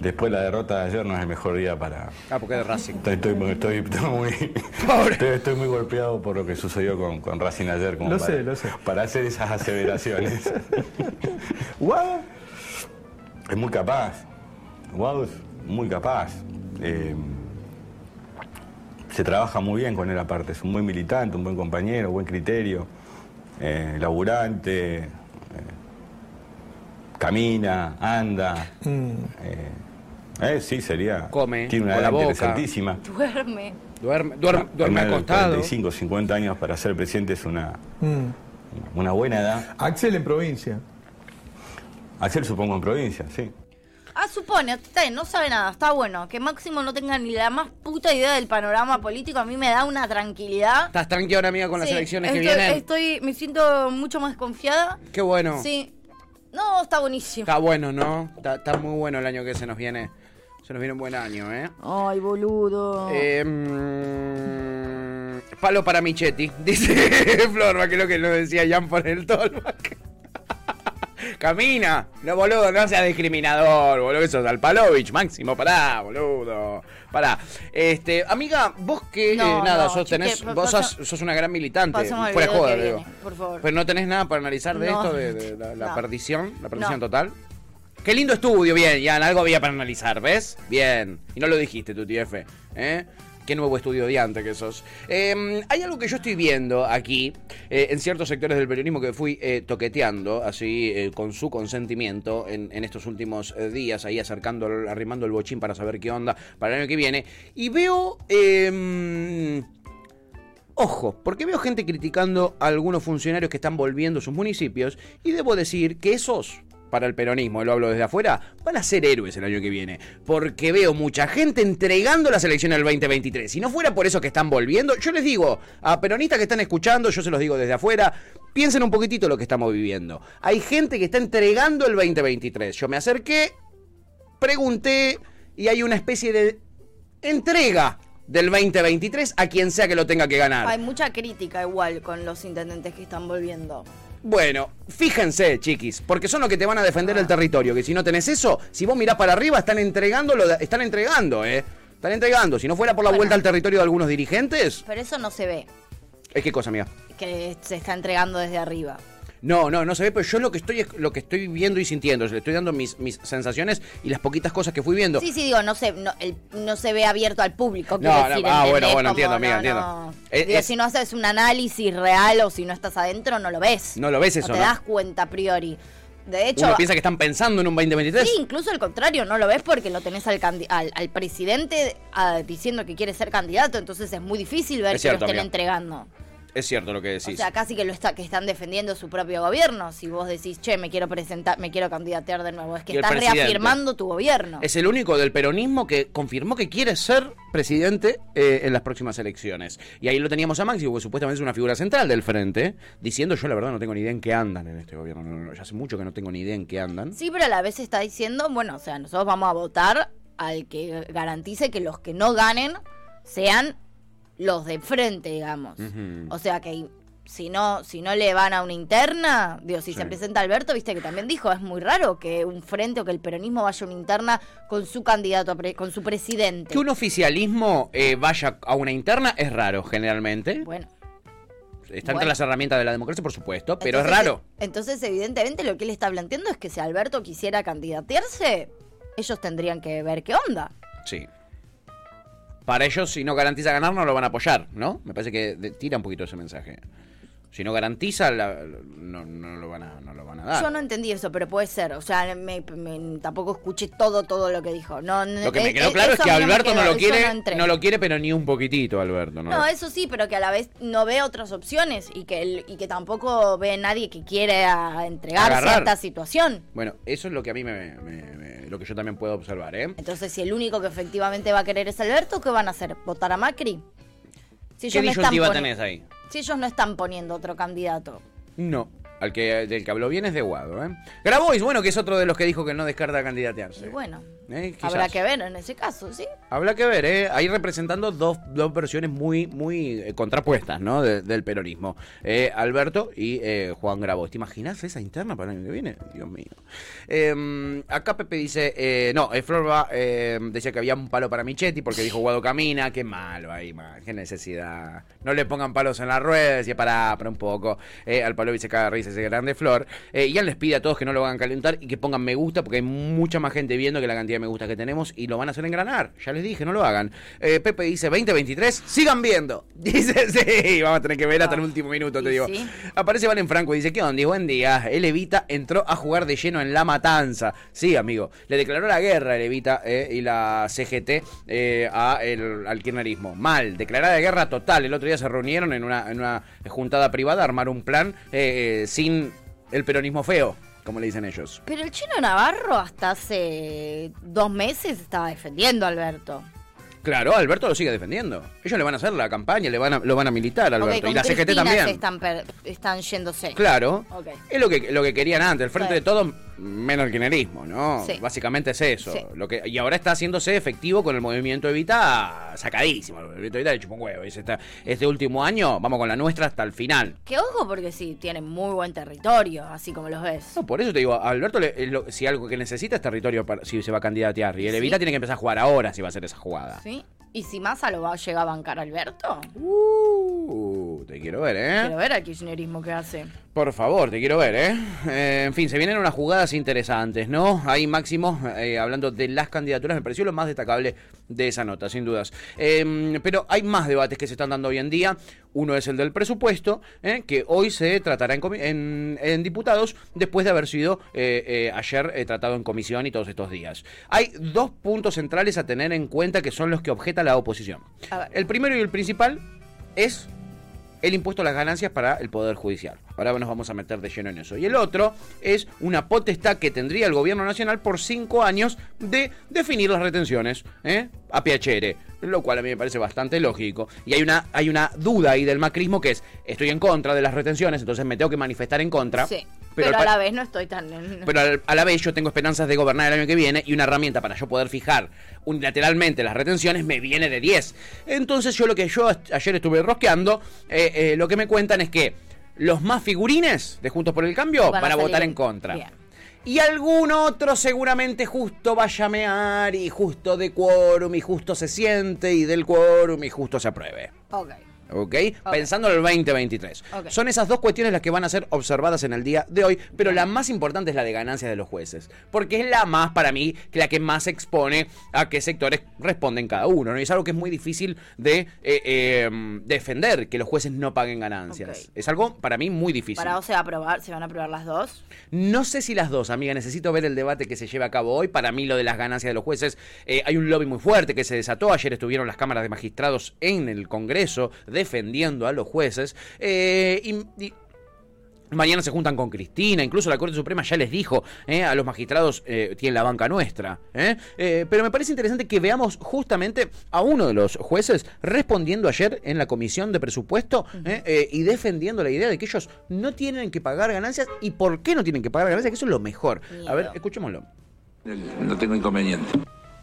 Después de la derrota de ayer no es el mejor día para... Ah, porque es de Racing. Estoy, estoy- estoy- estoy muy, [LAUGHS] estoy, estoy muy golpeado por lo que sucedió con, con Racing ayer. Como Lo para, sé, lo sé. Para hacer esas aseveraciones. [LAUGHS] ¿Guau? Es muy capaz. Es muy capaz. Eh, se trabaja muy bien con él aparte. Es un buen militante, un buen compañero, buen criterio, eh, laburante, eh, camina, anda. Mm. Eh, eh, sí, sería. Come, Tiene una edad boca. interesantísima. Duerme. Duerme, duerme, duerme Tener acostado. 45, 50 años para ser presidente es una, Mm. una buena edad. Axel en provincia. Axel supongo en provincia, sí. Ah, supone, no sabe nada, está bueno. Que Máximo no tenga ni la más puta idea del panorama político, a mí me da una tranquilidad. ¿Estás tranquila ahora, amiga, con las elecciones que vienen? Estoy, me siento mucho más confiada. Qué bueno. Sí. No, está buenísimo. Está bueno, ¿no? Está, está muy bueno el año que se nos viene. Se nos viene un buen año, ¿eh? Ay, boludo. Eh, mm, palo para Michetti, [LAUGHS] dice Florba, que es lo que nos decía Jan por el Tolback. Camina, no boludo, no seas discriminador, boludo, eso es Alpalovich, máximo, pará, boludo, pará. Este, amiga, vos que No, eh, nada, no, sos, tenés, vos sos, sos una gran militante, fuera joda, digo. viene, por favor. Pero no tenés nada para analizar de esto, de, de la, perdición, la perdición total. Qué lindo estudio, bien, Jan, algo había para analizar, ¿ves? Bien. Y no lo dijiste, tu TF, ¿eh? Qué nuevo antes que sos. Eh, hay algo que yo estoy viendo aquí, eh, en ciertos sectores del periodismo que fui eh, toqueteando, así, eh, con su consentimiento, en, estos últimos días, ahí acercando, arrimando el bochín para saber qué onda para el año que viene. Y veo... eh, Ojo, porque veo gente criticando a algunos funcionarios que están volviendo a sus municipios y debo decir que esos, para el peronismo, lo hablo desde afuera, van a ser héroes el año que viene. Porque veo mucha gente entregando las elecciones del 2023. Si no fuera por eso que están volviendo, yo les digo a peronistas que están escuchando, yo se los digo desde afuera, piensen un poquitito lo que estamos viviendo. Hay gente que está entregando el 2023. Yo me acerqué, pregunté y hay una especie de entrega del 2023 a quien sea que lo tenga que ganar. Hay mucha crítica igual con los intendentes que están volviendo. Bueno, fíjense, chiquis, porque son los que te van a defender el territorio. Que si no tenés eso, si vos mirás para arriba, están entregando, lo de- están entregando, ¿eh? Están entregando. Si no fuera por la Bueno. vuelta al territorio de algunos dirigentes, Pero eso no se ve, es qué cosa, amiga. que se está entregando desde arriba. No, no, no se ve, pero yo lo que estoy lo que estoy viendo y sintiendo, le estoy dando mis, mis sensaciones y las poquitas cosas que fui viendo. Sí, sí, digo, no se, no, el- no se ve abierto al público. No, quiero no, decir, ah, bueno, bueno, entiendo, amiga, entiendo. no. Es- Digo, es- si no haces un análisis real o si no estás adentro, no lo ves. No lo ves eso, No te das cuenta a priori. De hecho, Uno piensa que están pensando en un 2023. sí, incluso al contrario, no lo ves porque lo tenés al, al, al presidente ah, diciendo que quiere ser candidato, entonces es muy difícil ver Es que cierto, lo estén amiga. entregando. Es cierto lo que O decís. sea, casi que lo está, que están defendiendo su propio gobierno. Si vos decís, che, me quiero presentar, me quiero candidatear de nuevo, es que estás reafirmando tu gobierno. Es el único del peronismo que confirmó que quiere ser presidente eh, en las próximas elecciones. Y ahí lo teníamos a Maxi, porque supuestamente es una figura central del frente, diciendo yo la verdad no tengo ni idea en qué andan en este gobierno. No, no, ya hace mucho que no tengo ni idea en qué andan. Sí, pero a la vez está diciendo, bueno, o sea, nosotros vamos a votar al que garantice que los que no ganen sean los de frente, digamos. O sea que si no, si no le van a una interna, digo, si Sí. se presenta Alberto, viste que también dijo, es muy raro que un frente o que el peronismo vaya a una interna con su candidato, a pre- con su presidente. Que un oficialismo eh, vaya a una interna es raro, generalmente. Bueno. Está entre bueno. las herramientas de la democracia, por supuesto, pero Entonces, es raro. Entonces, evidentemente, lo que él está planteando es que si Alberto quisiera candidatearse, ellos tendrían que ver qué onda. Sí. Para ellos, si no garantiza ganar, no lo van a apoyar, ¿no? Me parece que tira un poquito ese mensaje. Si no garantiza, la- no, no lo van a, no lo van a dar. Yo no entendí eso, pero puede ser. O sea, me- me- tampoco escuché todo, todo lo que dijo. No, Lo que me eh, quedó eh, claro es que no Alberto no lo quiere, no lo quiere, pero ni un poquitito, Alberto. No, No, eso sí, pero que a la vez no ve otras opciones y que, y que tampoco ve nadie que quiere a- entregarse Agarrar. a esta situación. Bueno, eso es lo que a mí me, me- lo que yo también puedo observar, ¿eh? Entonces, si el único que efectivamente va a querer es Alberto, ¿qué van a hacer? ¿Votar a Macri? Si ¿Qué disyuntiva tenés ahí? Si ellos no están poniendo otro candidato. No. Al que, del que habló bien es de Guado, ¿eh? Grabois, bueno, que es otro de los que dijo que no descarta candidatearse. Y bueno, ¿Eh? Habrá que ver en ese caso, ¿sí? Habrá que ver, ¿eh? Ahí representando dos, dos versiones muy, muy eh, contrapuestas, ¿no? De- del peronismo. Eh, Alberto y eh, Juan Grabois. ¿Te imaginas esa interna para el año que viene? Dios mío. Eh, acá Pepe dice, no, Flor va, eh, decía que había un palo para Michetti porque dijo Guado camina. Qué malo ahí, man. Qué necesidad. No le pongan palos en las ruedas. Decía, para, para un poco. Al palo caga de risa ese grande Flor. Eh, Ian les pide a todos que no lo hagan calentar y que pongan me gusta porque hay mucha más gente viendo que la cantidad de me gusta que tenemos y lo van a hacer engranar. Ya les dije, no lo hagan. Eh, Pepe dice 2023, sigan viendo. [LAUGHS] Dice, sí, vamos a tener que ver hasta el último minuto, te digo. sí. Aparece Valen Franco y dice, ¿qué onda? Buen día. El Evita entró a jugar de lleno en La Matanza. Sí, amigo. Le declaró la guerra el Evita eh, y la CGT eh, a el, al kirchnerismo. Mal. Declarada de guerra total. El otro día se reunieron en una, en una juntada privada a armar un plan eh, sin el peronismo feo, como le dicen ellos. Pero el chino Navarro hasta hace dos meses estaba defendiendo a Alberto. Claro, Alberto lo sigue defendiendo. Ellos le van a hacer la campaña, le van a, lo van a militar, Alberto. y la CGT Cristina también. están, están yéndose. Claro. Es lo que, lo que querían antes, el frente de todos, menos el kirchnerismo, ¿no? Sí. Básicamente es eso. Sí. Lo que, y ahora está haciéndose efectivo con el movimiento Evita sacadísimo. El movimiento Evita le chupa un huevo. "Esta- este último año vamos con la nuestra hasta el final. Que ojo porque sí, tienen muy buen territorio, así como los ves. No, por eso te digo, Alberto, le- es lo- si algo que necesita es territorio para, si se va a candidatear. Y el Sí. Evita tiene que empezar a jugar ahora si va a hacer esa jugada. ¿Sí? ¿Y si Massa lo va a llegar a bancar Alberto? Uh, te quiero ver, ¿eh? Quiero ver al kirchnerismo que hace. Por favor, te quiero ver, ¿eh? Eh, En fin, se vienen unas jugadas interesantes, ¿no? Ahí Máximo, eh, hablando de las candidaturas, me pareció lo más destacable de esa nota, sin dudas. Eh, pero hay más debates que se están dando hoy en día. Uno es el del presupuesto, ¿eh? que hoy se tratará en, en- en diputados, después de haber sido eh, eh, ayer tratado en comisión y todos estos días. Hay dos puntos centrales a tener en cuenta que son los que objeta la oposición. El primero y el principal es el impuesto a las ganancias para el Poder Judicial. Ahora nos vamos a meter de lleno en eso. Y el otro es una potestad que tendría el Gobierno Nacional por cinco años de definir las retenciones ¿eh? a PHR, lo cual a mí me parece bastante lógico. Y hay una, hay una duda ahí del macrismo que es, estoy en contra de las retenciones, entonces me tengo que manifestar en contra. Sí. Pero, a la vez no estoy tan... pero al- a la vez yo tengo esperanzas de gobernar el año que viene y una herramienta para yo poder fijar unilateralmente las retenciones me viene de 10. Entonces yo lo que yo ayer estuve rosqueando, eh, eh, lo que me cuentan es que los más figurines de Juntos por el Cambio Van van, a votar en contra. Bien. Y algún otro seguramente justo va a llamear y justo de quórum y justo se siente y del quórum y justo se apruebe. Ok. ¿Ok? Pensando en el 2023. Ok. Son esas dos cuestiones las que van a ser observadas en el día de hoy, pero la más importante es la de ganancias de los jueces, porque es la más, para mí, que la que más expone a qué sectores responden cada uno, ¿no? Y es algo que es muy difícil de eh, eh, defender, que los jueces no paguen ganancias. Es algo, para mí, muy difícil. Para vos se va a aprobar, se van a aprobar las dos. No sé si las dos, amiga. Necesito ver el debate que se lleva a cabo hoy. Para mí, lo de las ganancias de los jueces, eh, hay un lobby muy fuerte que se desató. Ayer estuvieron las cámaras de magistrados en el Congreso defendiendo a los jueces. Eh, y- y Mañana se juntan con Cristina, incluso la Corte Suprema ya les dijo eh, a los magistrados, eh, tienen la banca nuestra. eh. Eh, pero me parece interesante que veamos justamente a uno de los jueces respondiendo ayer en la comisión de presupuesto eh, eh, y defendiendo la idea de que ellos no tienen que pagar ganancias y por qué no tienen que pagar ganancias, que eso es lo mejor. A ver, escuchémoslo. No tengo inconveniente.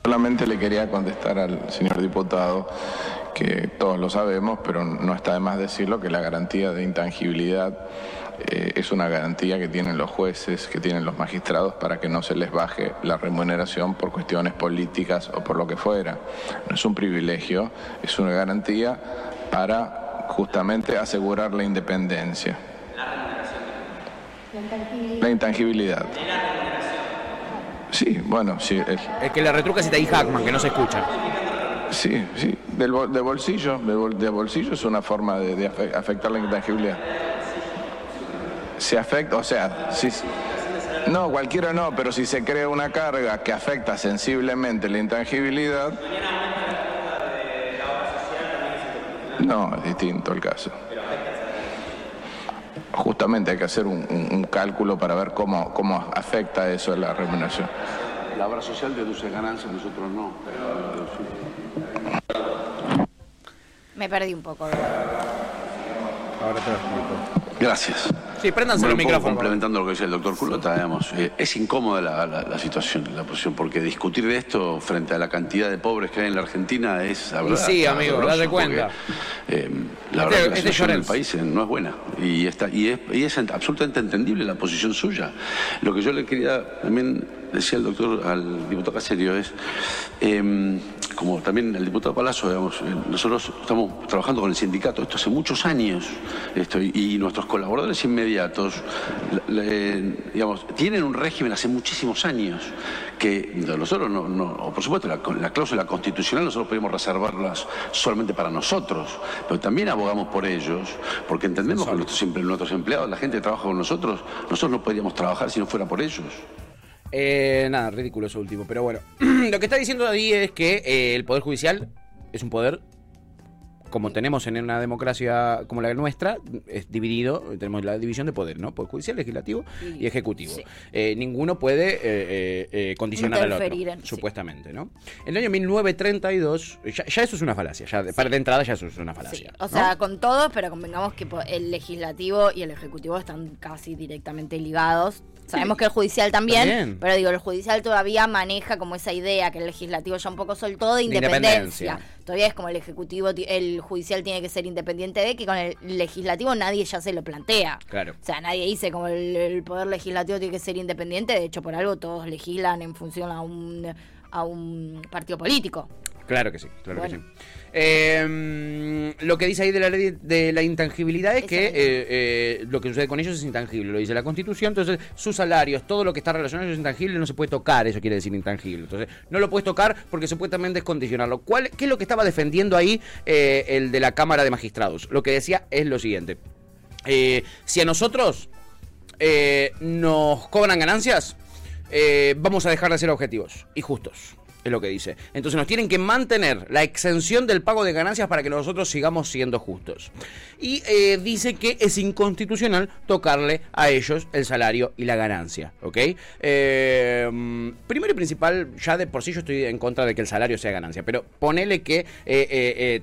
Solamente le quería contestar al señor diputado que todos lo sabemos, pero no está de más decirlo, que la garantía de intangibilidad eh, es una garantía que tienen los jueces, que tienen los magistrados para que no se les baje la remuneración por cuestiones políticas o por lo que fuera. No es un privilegio, es una garantía para justamente asegurar la independencia. La intangibilidad. Sí, bueno, sí. el- El que le retruca es Itaí Hackman, que no se escucha. Sí, sí, del bol- de bolsillo, de, bol- de bolsillo es una forma de, de afe- afectar la intangibilidad. Se afecta, o sea, si, no, cualquiera no, pero si se crea una carga que afecta sensiblemente la intangibilidad, no, es distinto el caso. Justamente hay que hacer un, un- un cálculo para ver cómo, cómo afecta eso a la remuneración. La obra social deduce ganancias, nosotros no. Me perdí un poco. Ahora te lo explico. Gracias. Sí, préndanse Bueno, el un poco micrófono. complementando lo que decía el doctor Culota, digamos, eh, es incómoda la, la- la situación, la posición, porque discutir de esto frente a la cantidad de pobres que hay en la Argentina es, la Y verdad, sí, amigo, date porque, cuenta. eh, la Este- verdad que la este situación del país no es buena y, está, y, es, y es absolutamente entendible la posición suya. Lo que yo le quería también decía el doctor al diputado Caserio es, eh, como también el diputado Palazzo, digamos, eh, nosotros estamos trabajando con el sindicato esto hace muchos años esto, y, y nuestros colaboradores inmediatos, le- digamos, tienen un régimen hace muchísimos años que nosotros no, por supuesto la, la cláusula constitucional nosotros podemos reservarlas solamente para nosotros, pero también abogamos por ellos, porque entendemos que nuestros, nuestros empleados, la gente que trabaja con nosotros, nosotros no podríamos trabajar si no fuera por ellos. Eh, nada, ridículo eso último. Pero bueno, [CLEARS THROAT] lo que está diciendo ahí es que eh, el Poder Judicial es un poder, como tenemos en una democracia como la nuestra, es dividido, tenemos la división de poder, ¿no? Poder Judicial, Legislativo y, Y- Ejecutivo. sí. Eh, ninguno puede eh, condicionar al otro, en- sí. supuestamente, ¿no? En el año 1932, ya, ya eso es una falacia, ya de, para de entrada ya eso es una Sí, falacia. o ¿no? sea, con todos, pero convengamos que el legislativo y el ejecutivo están casi directamente ligados. Sabemos que el judicial también, También. pero digo, el judicial todavía maneja como esa idea que el legislativo ya un poco soltó de De independencia. independencia. Todavía es como el ejecutivo, ti- el judicial tiene que ser independiente de que con el legislativo nadie ya se lo plantea. Claro. O sea, nadie dice como el, el poder legislativo tiene que ser independiente, de hecho por algo todos legislan en función a un, a un partido político. Claro que sí, claro Bueno. que sí. Eh, lo que dice ahí de la ley de la intangibilidad es que eh, eh, lo que sucede con ellos es intangible, lo dice la Constitución, entonces sus salarios, todo lo que está relacionado es intangible, no se puede tocar, eso quiere decir intangible. Entonces, no lo puedes tocar porque supuestamente es condicionarlo. ¿Cuál, ¿Qué es lo que estaba defendiendo ahí eh, el de la Cámara de Magistrados? Lo que decía es lo siguiente. Eh, si a nosotros eh, nos cobran ganancias, eh, vamos a dejar de ser objetivos y justos. Es lo que dice. Entonces nos tienen que mantener la exención del pago de ganancias para que nosotros sigamos siendo justos. Y eh, dice que es inconstitucional tocarle a ellos el salario y la ganancia. ¿Ok? Mm, primero y principal, ya de por sí yo estoy en contra de que el salario sea ganancia. Pero ponele que... eh, eh,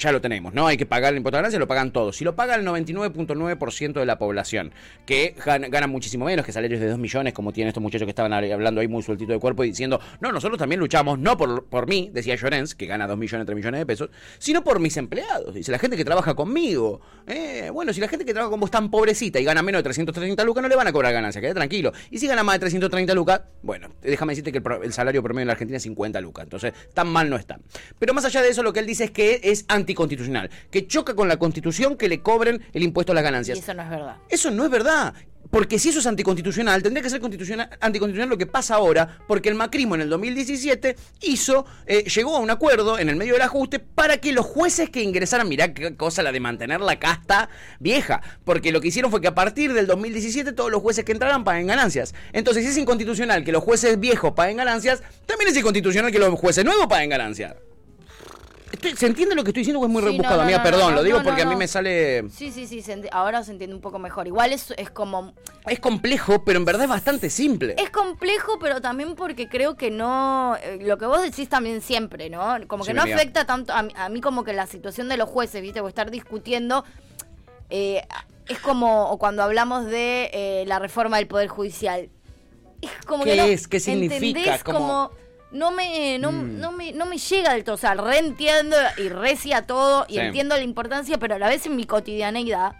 ya lo tenemos, ¿no? Hay que pagar el impuesto a la ganancia, lo pagan todos. Si lo paga el 99.9% de la población, que gana, muchísimo menos que salarios de 2 millones, como tienen estos muchachos que estaban hablando ahí muy sueltito de cuerpo y diciendo, no, nosotros también luchamos, no por, por mí, decía Llorens, que gana 2 millones, 3 millones de pesos, sino por mis empleados. Dice, la gente que trabaja conmigo. Eh, bueno, si la gente que trabaja con vos tan pobrecita y gana menos de 330 lucas, no le van a cobrar ganancia, quede tranquilo. Y si gana más de 330 lucas, bueno, déjame decirte que el, salario promedio en la Argentina es 50 lucas. Entonces, tan mal no está. Pero más allá de eso, lo que él dice es que es anticonstitucional, que choca con la constitución que le cobren el impuesto a las Y ganancias. eso no es verdad. Eso no es verdad. Porque si eso es anticonstitucional, tendría que ser constitucional, anticonstitucional lo que pasa ahora, porque el macrismo en el 2017 hizo, eh, llegó a un acuerdo en el medio del ajuste para que los jueces que ingresaran, mirá qué cosa la de mantener la casta vieja, porque lo que hicieron fue que a partir del 2017 todos los jueces que entraran paguen ganancias. Entonces, si es inconstitucional que los jueces viejos paguen ganancias, también es inconstitucional que los jueces nuevos paguen ganancias. Estoy- ¿Se entiende lo que estoy diciendo o es muy Sí, rebuscado? no, perdón, lo digo porque a mí me sale... Sí, sí, sí, se ahora se entiende un poco mejor. Igual es, es como... Es complejo, pero en verdad es bastante simple. Es complejo, pero también porque creo que no... eh, lo que vos decís también siempre, ¿no? Como que Sí, no afecta tanto... A, mí- a mí como que la situación de los jueces, ¿viste? O estar discutiendo... eh, es como cuando hablamos de eh, la reforma del Poder Judicial. Es como ¿Qué que no- es? ¿Qué significa? Como- como no me, no, Mm. no me, no me llega del todo. O sea, reentiendo y recia todo y Sí. entiendo la importancia, pero a la vez en mi cotidianeidad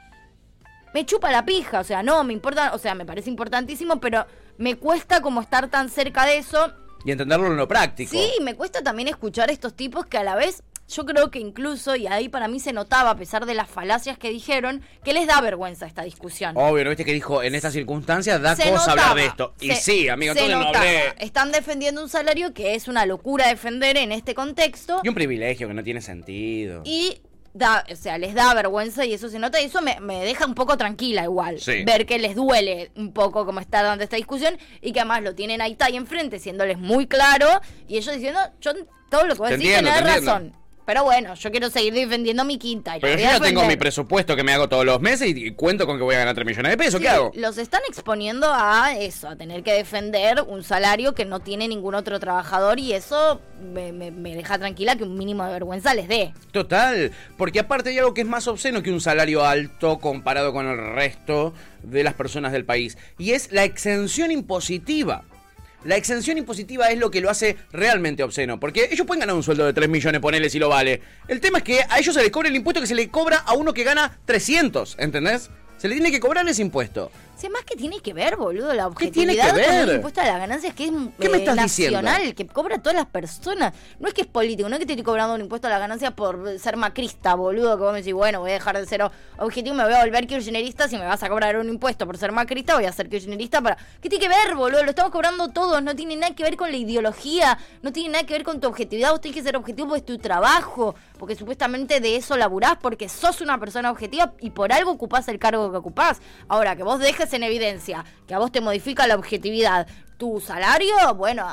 me chupa la pija. O sea, no, me importa, o sea, me parece importantísimo, pero me cuesta como estar tan cerca de eso. Y entenderlo en lo práctico. Sí, me cuesta también escuchar a estos tipos que a la vez, yo creo que incluso, y ahí para mí se notaba, a pesar de las falacias que dijeron, que les da vergüenza esta discusión. Obvio, ¿no viste que dijo? En estas circunstancias da Se cosa notaba, hablar de esto. Y se- sí, amigo, entonces no hablé. Están defendiendo un salario que es una locura defender en este contexto. Y un privilegio que no tiene sentido. Y da, o sea, les da vergüenza y eso se nota y eso me, me deja un poco tranquila igual. Sí. Ver que les duele un poco como está dando esta discusión y que además lo tienen ahí, está ahí enfrente, siéndoles muy claro y ellos diciendo, yo todo lo que vos decís tenés razón. Pero bueno, yo quiero seguir defendiendo mi quinta. y Pero yo ya tengo mi presupuesto que me hago todos los meses y, y cuento con que voy a ganar 3 millones de pesos. Sí, ¿Qué hago? Los están exponiendo a eso, a tener que defender un salario que no tiene ningún otro trabajador y eso me, me- me deja tranquila que un mínimo de vergüenza les dé. Total, porque aparte hay algo que es más obsceno que un salario alto comparado con el resto de las personas del país. Y es la exención impositiva. La exención impositiva es lo que lo hace realmente obsceno. Porque ellos pueden ganar un sueldo de 3 millones, ponele si lo vale. El tema es que a ellos se les cobra el impuesto que se le cobra a uno que gana 300, ¿entendés? Se le tiene que cobrar ese impuesto. Más que tiene que ver, boludo, la ¿Qué tiene objetividad que ver? el impuesto a las ganancias que es ¿Qué me eh, diciendo? nacional, que cobra a todas las personas. No es que es político, no es que te estoy cobrando un impuesto a las ganancias por ser macrista, boludo, que vos me decís, bueno, voy a dejar de ser objetivo y me voy a volver kirchnerista, si me vas a cobrar un impuesto por ser macrista, voy a ser kirchnerista para... ¿Qué tiene que ver, boludo? Lo estamos cobrando todos, no tiene nada que ver con la ideología, no tiene nada que ver con tu objetividad, vos tenés que ser objetivo porque es tu trabajo, porque supuestamente de eso laburás, porque sos una persona objetiva y por algo ocupás el cargo que ocupás. Ahora, que vos dejes en evidencia que a vos te modifica la objetividad tu salario, bueno,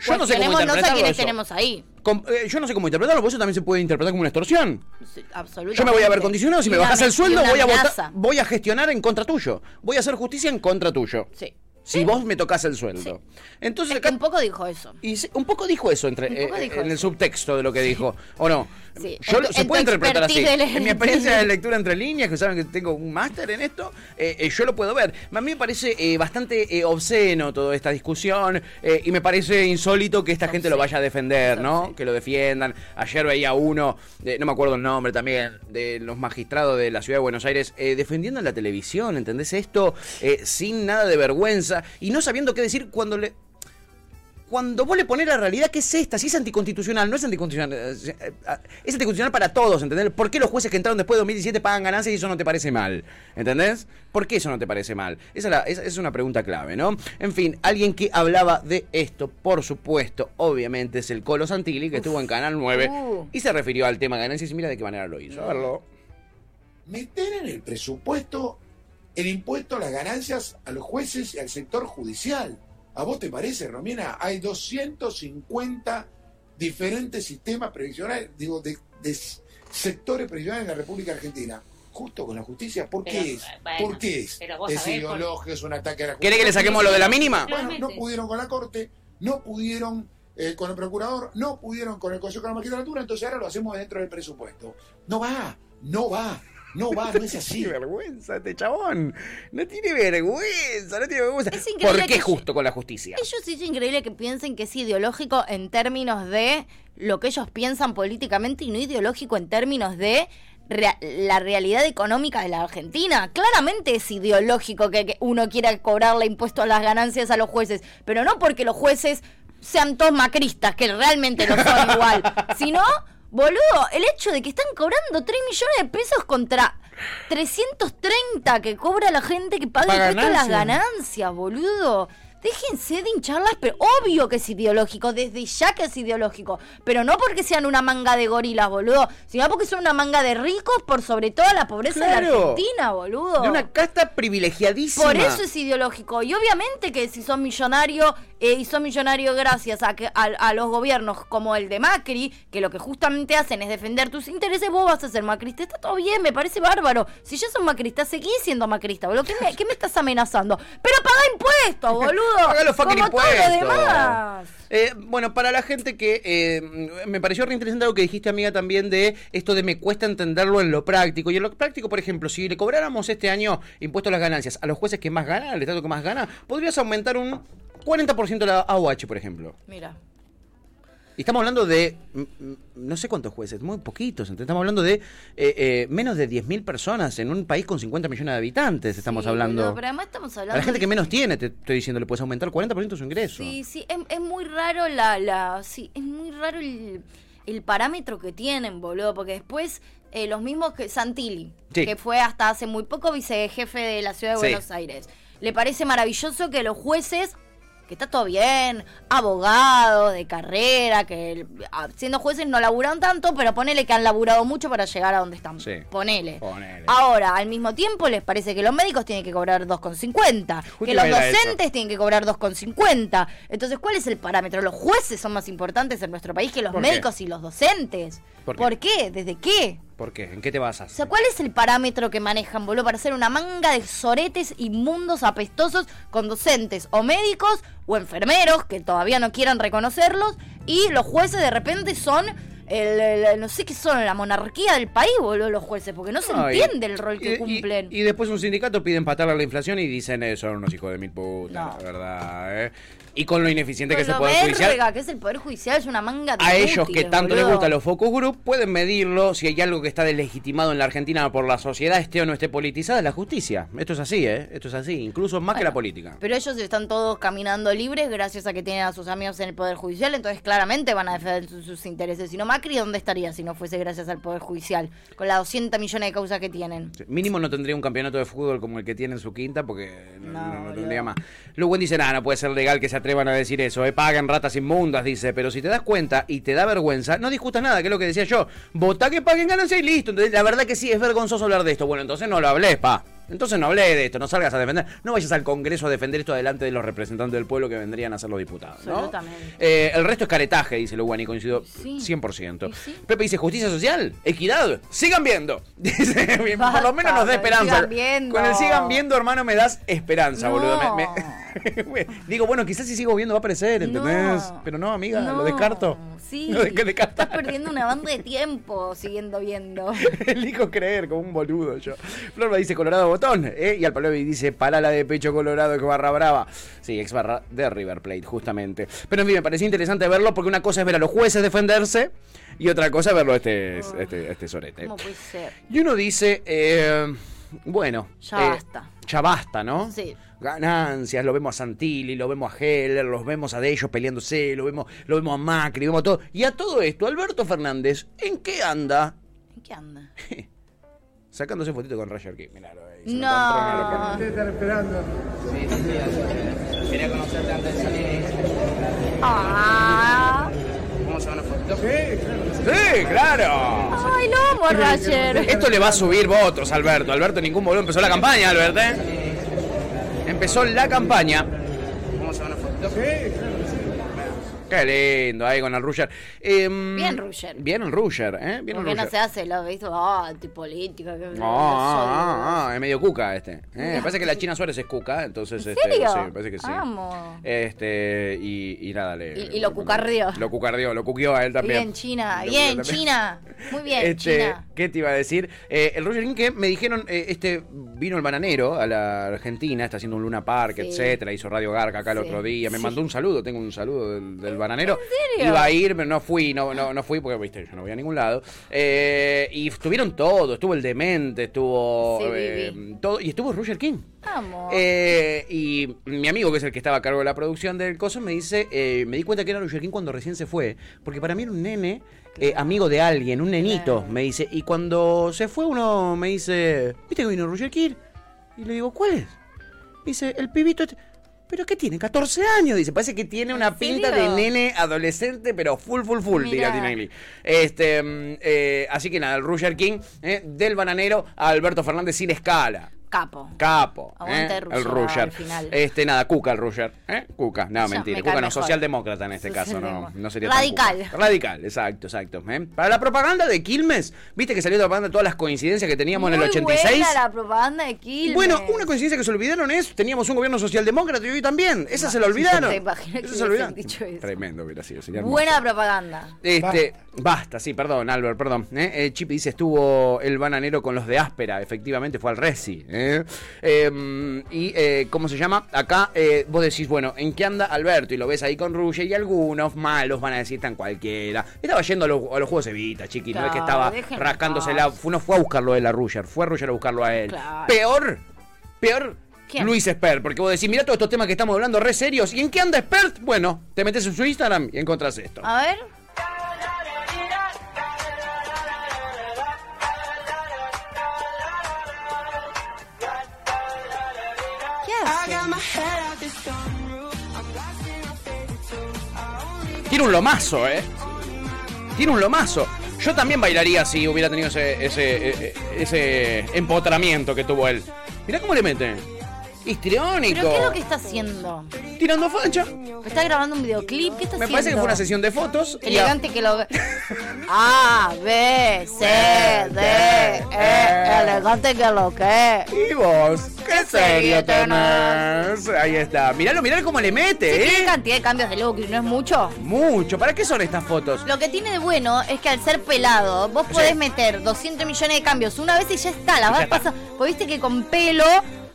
Yo no sé cómo a interpretarlo quienes tenemos ahí. Eh, yo no sé cómo interpretarlo, porque eso también se puede interpretar como una extorsión. Sí, absolutamente. Yo me voy a ver condicionado, si me bajas el sueldo, voy a votar, voy a gestionar en contra tuyo. Voy a hacer justicia en contra tuyo. Sí. Si vos me tocas el sueldo. Entonces Es que acá un poco dijo eso. y un poco dijo eso entre eh, dijo en el subtexto de lo que dijo, ¿o no? Sí. Yo, En se en puede interpretar así. En mi experiencia de [LAUGHS] lectura entre líneas, que saben que tengo un máster en esto, eh, eh, yo lo puedo ver. A mí me parece eh, bastante obsceno toda esta discusión y me parece insólito que esta gente lo vaya a defender, ¿no? Que lo defiendan. Ayer veía uno, no me acuerdo el nombre también, de los magistrados de la ciudad de Buenos Aires, eh, defendiendo en la televisión, ¿entendés esto? Eh, sin nada de vergüenza y no sabiendo qué decir cuando le cuando vos le pones la realidad, ¿qué es esta? Si es anticonstitucional, no es anticonstitucional. eh, eh, Es anticonstitucional para todos, ¿entendés? ¿Por qué los jueces que entraron después de 2017 pagan ganancias y eso no te parece mal? ¿Entendés? ¿Por qué eso no te parece mal? Esa es, la- esa es una pregunta clave, ¿no? En fin, alguien que hablaba de esto, por supuesto, obviamente, es el Colo Santilli, que estuvo en Canal 9 Uh. y se refirió al tema ganancias y mira de qué manera lo hizo. A verlo. meter en el presupuesto el impuesto a las ganancias a los jueces y al sector judicial. ¿A vos te parece, Romina? Hay 250 diferentes sistemas previsionales, digo, de, sectores previsionales en la República Argentina. Justo con la justicia, ¿por qué Pero, es? bueno, ¿Por qué es? Es por- ideológico, es un ataque a la ¿Querés que le saquemos lo de la mínima? Bueno, no pudieron con la Corte, no pudieron eh, con el procurador, no pudieron con el Consejo de la Magistratura, entonces ahora lo hacemos dentro del presupuesto. No va, no va, no va, no es así. [LAUGHS] tiene vergüenza este chabón. No tiene vergüenza, no tiene vergüenza. Es increíble ¿Por qué que- justo con la justicia? Ellos sí es increíble que piensen que es ideológico en términos de lo que ellos piensan políticamente y no ideológico en términos de rea- la realidad económica de la Argentina. Claramente es ideológico que, que uno quiera cobrarle impuesto a las ganancias a los jueces, pero no porque los jueces sean todos macristas, que realmente no son [LAUGHS] igual, sino, boludo, el hecho de que están cobrando 3 millones de pesos contra 330 que cobra la gente que paga Paga impuesto a las ganancias, boludo. Déjense de hincharlas, pero obvio que es ideológico, desde ya que es ideológico. Pero no porque sean una manga de gorilas, boludo, sino porque son una manga de ricos por sobre toda la pobreza de la. Argentina, boludo. De una casta privilegiadísima. Por eso es ideológico. Y obviamente que si son millonarios, eh, y son millonarios gracias a, que, a, a los gobiernos como el de Macri, que lo que justamente hacen es defender tus intereses, vos vas a ser macrista. Está todo bien, me parece bárbaro. Si ya son macristas, seguí siendo macrista, boludo. ¿Qué me, qué me estás amenazando? Pero paga impuestos, boludo. Paga los fucking como todo lo impuestos. demás. Eh, bueno, para la gente que eh, me pareció re interesante algo que dijiste, amiga, también de esto de me cuesta entenderlo en lo práctico. Y en lo práctico, por ejemplo, si le cobráramos este año impuestos a las ganancias a los jueces que más ganan, al Estado que más gana, podrías aumentar un 40% la AOH, por ejemplo. Mira. Y estamos hablando de no sé cuántos jueces, muy poquitos. entonces Estamos hablando de eh, eh, menos de 10.000 personas en un país con 50 millones de habitantes. Estamos Sí, hablando. boludo, pero además estamos a hablando la gente de- que menos tiene, te estoy diciendo, le puedes aumentar 40% su ingreso. Sí, sí, es, es muy raro la, la, sí, es muy raro el, el parámetro que tienen, boludo, porque después eh, los mismos que Santilli, Sí. que fue hasta hace muy poco vicejefe de la ciudad de Sí. Buenos Aires, le parece maravilloso que los jueces que está todo bien, abogados de carrera, que siendo jueces no laburan tanto, pero ponele que han laburado mucho para llegar a donde están. Sí. Ponele. Ponele. Ahora, al mismo tiempo, les parece que los médicos tienen que cobrar 2,50, Justo que los eso. docentes tienen que cobrar 2,50. Entonces, ¿cuál es el parámetro? ¿Los jueces son más importantes en nuestro país que los médicos y los docentes? ¿Por qué? ¿Desde qué? ¿Por qué? ¿En qué te basas? O sea, ¿cuál es el parámetro que manejan, boludo, para hacer una manga de soretes inmundos, apestosos, con docentes o médicos o enfermeros que todavía no quieran reconocerlos y los jueces de repente son, el, el- no sé qué son, la monarquía del país, boludo, los jueces, porque no se No, y- entiende el rol que y- cumplen. Y, y después un sindicato pide empatarle la inflación y dicen, eh, son unos hijos de mil putas, No. la verdad, ¿eh? Y con lo ineficiente que es el Poder Judicial. verga que es el Poder Judicial es una manga de A ellos que tanto les gustan los focus group, pueden medirlo si hay algo que está deslegitimado en la Argentina por la sociedad, esté o no esté politizada, es la justicia. Esto es así, ¿eh? Esto es así, incluso más que la política. Pero ellos están todos caminando libres gracias a que tienen a sus amigos en el Poder Judicial, entonces claramente van a defender sus, sus intereses. Si no, Macri, ¿dónde estaría si no fuese gracias al Poder Judicial? Con las 200 millones de causas que tienen. Mínimo no tendría un campeonato de fútbol como el que tiene en su quinta porque no, no- tendría más. Luego dice, nada, no puede ser legal que se atrevan a decir eso. Eh, pagan ratas inmundas, dice. Pero si te das cuenta y te da vergüenza, no discutas nada, que es lo que decía yo. Vota que paguen ganancias y listo. Entonces, la verdad que sí, es vergonzoso hablar de esto. Bueno, entonces no lo hables, pa. Entonces no hablé de esto, no salgas a defender. No vayas al Congreso a defender esto delante de los representantes del pueblo que vendrían a ser los diputados. ¿no? Absolutamente. Eh, el resto es caretaje, dice Luguani, coincido Sí. 100%. Y sí. Pepe dice justicia social, equidad, sigan viendo. [LAUGHS] Dice, por lo menos nos da esperanza. sigan viendo. Con el sigan viendo, hermano, me das esperanza, No. boludo. Me- me- [LAUGHS] digo, bueno, quizás si sigo viendo va a aparecer, ¿entendés? No. Pero no, amiga, lo descarto. Sí. [LAUGHS] Lo de- que descartar. Estás perdiendo una banda de tiempo siguiendo viendo. Elijo creer como un boludo yo. Florba dice Colorado Botón. ¿eh? Y dice Palala de pecho Colorado que barra brava. Sí, ex barra de River Plate, justamente. Pero en fin, me parecía interesante verlo porque una cosa es ver a los jueces defenderse y otra cosa es verlo a este, este, este sorete. ¿Cómo puede ser? Y uno dice, eh, bueno. Ya eh, basta. Ya basta, ¿no? Sí. Ganancias, lo vemos a Santilli, lo vemos a Heller, los vemos a de ellos peleándose, lo vemos, lo vemos a Macri, vemos a todo. Y a todo esto, Alberto Fernández, ¿en qué anda? ¿En qué anda? [LAUGHS] Sacándose fotito con Roger King, miralo ahí. se lo No. encontró están esperando. Sí, sí, sí. Quería conocerte antes de salir. Ah. ¿Vamos a una fotito? Sí, claro. Ay, lo amo Roger. Esto le va a subir votos, Alberto. Alberto, ningún boludo. Empezó la campaña, Alberto, ¿eh? Empezó la campaña. Vamos a una fotito. Qué lindo, ahí con el Rusher. Em, Bien, Rusher. Bien el Rusher, ¿eh? Bien Porque no se hace lo visto, ah, antipolítica. que- No, ah, soy. ah, es medio cuca este. ¿eh? Me parece que la China Suárez es cuca, entonces. ¿En este, serio? sí, me parece que sí. Amo. Este, y, y nada, le. Y- y lo cucardeó. Lo cucardeó, lo cuqueó a él también. Bien, China. Lo Bien. China. Muy bien, Este, China. ¿Qué te iba a decir? Eh, el Roger King que me dijeron, eh, este vino el bananero a la Argentina, está haciendo un Luna Park, Sí. etcétera, hizo Radio Garca acá el otro día, me Sí. mandó un saludo, tengo un saludo del, del bananero. serio? Iba a ir, pero no fui, no, no, no fui porque viste, yo no voy a ningún lado. Eh, y estuvieron todos, estuvo el demente, estuvo Sí, eh, todo, y estuvo Roger King. Vamos. Eh, y mi amigo, que es el que estaba a cargo de la producción del coso, me dice, me di cuenta que era Roger King cuando recién se fue, porque para mí era un nene, amigo de alguien, un nenito, me dice, y cuando se fue uno me dice, ¿viste que vino Roger King? Y le digo, ¿cuál es? Me dice, el pibito este... ¿Pero qué tiene? 14 años, dice. Parece que tiene una pinta de nene adolescente, pero full, full, full, diría Tinelli. Este, mm, eh, así que nada, el Roger King, eh, del bananero a Alberto Fernández sin escala. Capo. Capo. Aguante ¿eh? El final. Este, nada, Cuca el Ruger. ¿eh? Cuca. No, mentira. me Cuca no, mejor. socialdemócrata en este caso. No, no sería Radical. Radical, exacto, exacto. ¿eh? Para la propaganda de Quilmes, viste que salió propaganda de todas las coincidencias que teníamos en el Muy 86. buena la propaganda de Quilmes. Bueno, una coincidencia que se olvidaron es, teníamos un gobierno socialdemócrata y hoy también. Esa se la olvidaron. te imagino que Esa se hubiesen olvidaron. dicho eso. Tremendo hubiera sido. Buena propaganda. Este, basta. sí, perdón, Albert, perdón. ¿eh? Eh, Chipi dice, estuvo el bananero con los de áspera, efectivamente fue al Resi. ¿eh? Eh, y, eh, ¿cómo se llama? Acá eh, vos decís, bueno, ¿en qué anda Alberto? Y lo ves ahí con Ruge y algunos malos van a decir tan cualquiera. Estaba yendo a los, a los juegos de Evita, chiqui, no es que Claro, estaba rascándose la... no fue a buscarlo él a Ruger, fue a Ruger a buscarlo a él. Claro. Peor, peor... ¿Quién? Luis Espert, porque vos decís, mira todos estos temas que estamos hablando re serios. ¿Y en qué anda Espert? Bueno, te metes en su Instagram y encontrás esto. A ver. Tiene un lomazo, ¿eh? Tiene un lomazo. Yo también bailaría si hubiera tenido ese, ese, eh, ese empotramiento que tuvo él. Mirá cómo le mete. Histriónico. ¿Pero qué es lo que está haciendo? Tirando facha. ¿Está grabando un videoclip? ¿Qué está Me haciendo? parece que fue una sesión de fotos. Elegante que lo... [LAUGHS] A, B, C, D, E, elegante que lo que... Y vos, qué serio tenés. Ahí está. Miralo, miralo cómo le mete, tiene ¿eh? cantidad de cambios de look, ¿no es mucho? Mucho. ¿Para qué son estas fotos? Lo que tiene de bueno es que al ser pelado, vos podés meter 200 millones de cambios una vez y ya está, la vas pasando. Porque viste que con pelo,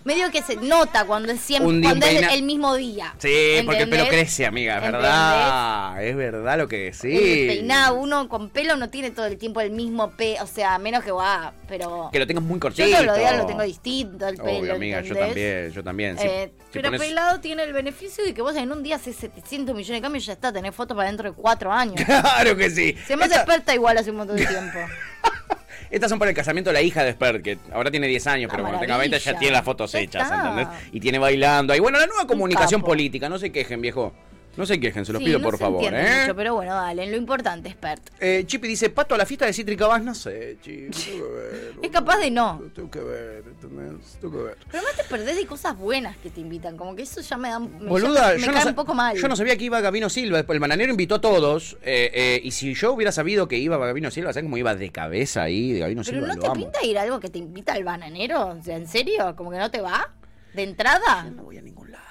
medio que se nota cuando es siempre, Un cuando es el mismo día. Sí, porque el pelo crece, amiga, es verdad. Es verdad lo que decís. peinado, uno con pelo no tiene todo el tiempo el mismo pelo, o sea, menos que va, pero... Que lo tengas muy cortito. Yo todos los días lo tengo distinto el pelo, Obvio, amiga, yo también, yo también. Si- Eh, si pero pones- pelado tiene el beneficio de que vos en un día haces 700 millones de cambios y ya está, tenés fotos para dentro de cuatro años. [LAUGHS] Claro que sí. Se me hace Esta- experta igual hace un montón de tiempo. [LAUGHS] Estas son para el casamiento de la hija de Spert, que ahora tiene 10 años, Ah, pero cuando tenga 20 ya tiene las fotos hechas. ¿entendés? Y tiene bailando ahí. Bueno, la nueva comunicación política, no se quejen, viejo. No se quejen, se los Sí, pido no por se favor, ¿eh? mucho, pero bueno, dale, lo importante, expert. Eh, Chipi dice, Pato, a la fiesta de Cítrica vas, no sé, Chipi, [LAUGHS] tengo que ver. Es capaz de no. Tengo que ver, ¿entendés? Tengo que ver. Pero no te perdés de cosas buenas que te invitan, como que eso ya me da me, Boluda, ya me, me yo, no cae sa- un poco mal. yo no sabía que iba Gabino Silva. El bananero invitó a todos. eh, eh, y si yo hubiera sabido que iba Gabino Silva, ¿sabes cómo iba de cabeza ahí? De Gabino pero Silva, no lo te amo. pinta ir a algo que te invita al bananero, o sea, ¿en serio? ¿Como que no te va? ¿De entrada? No voy a ningún lado.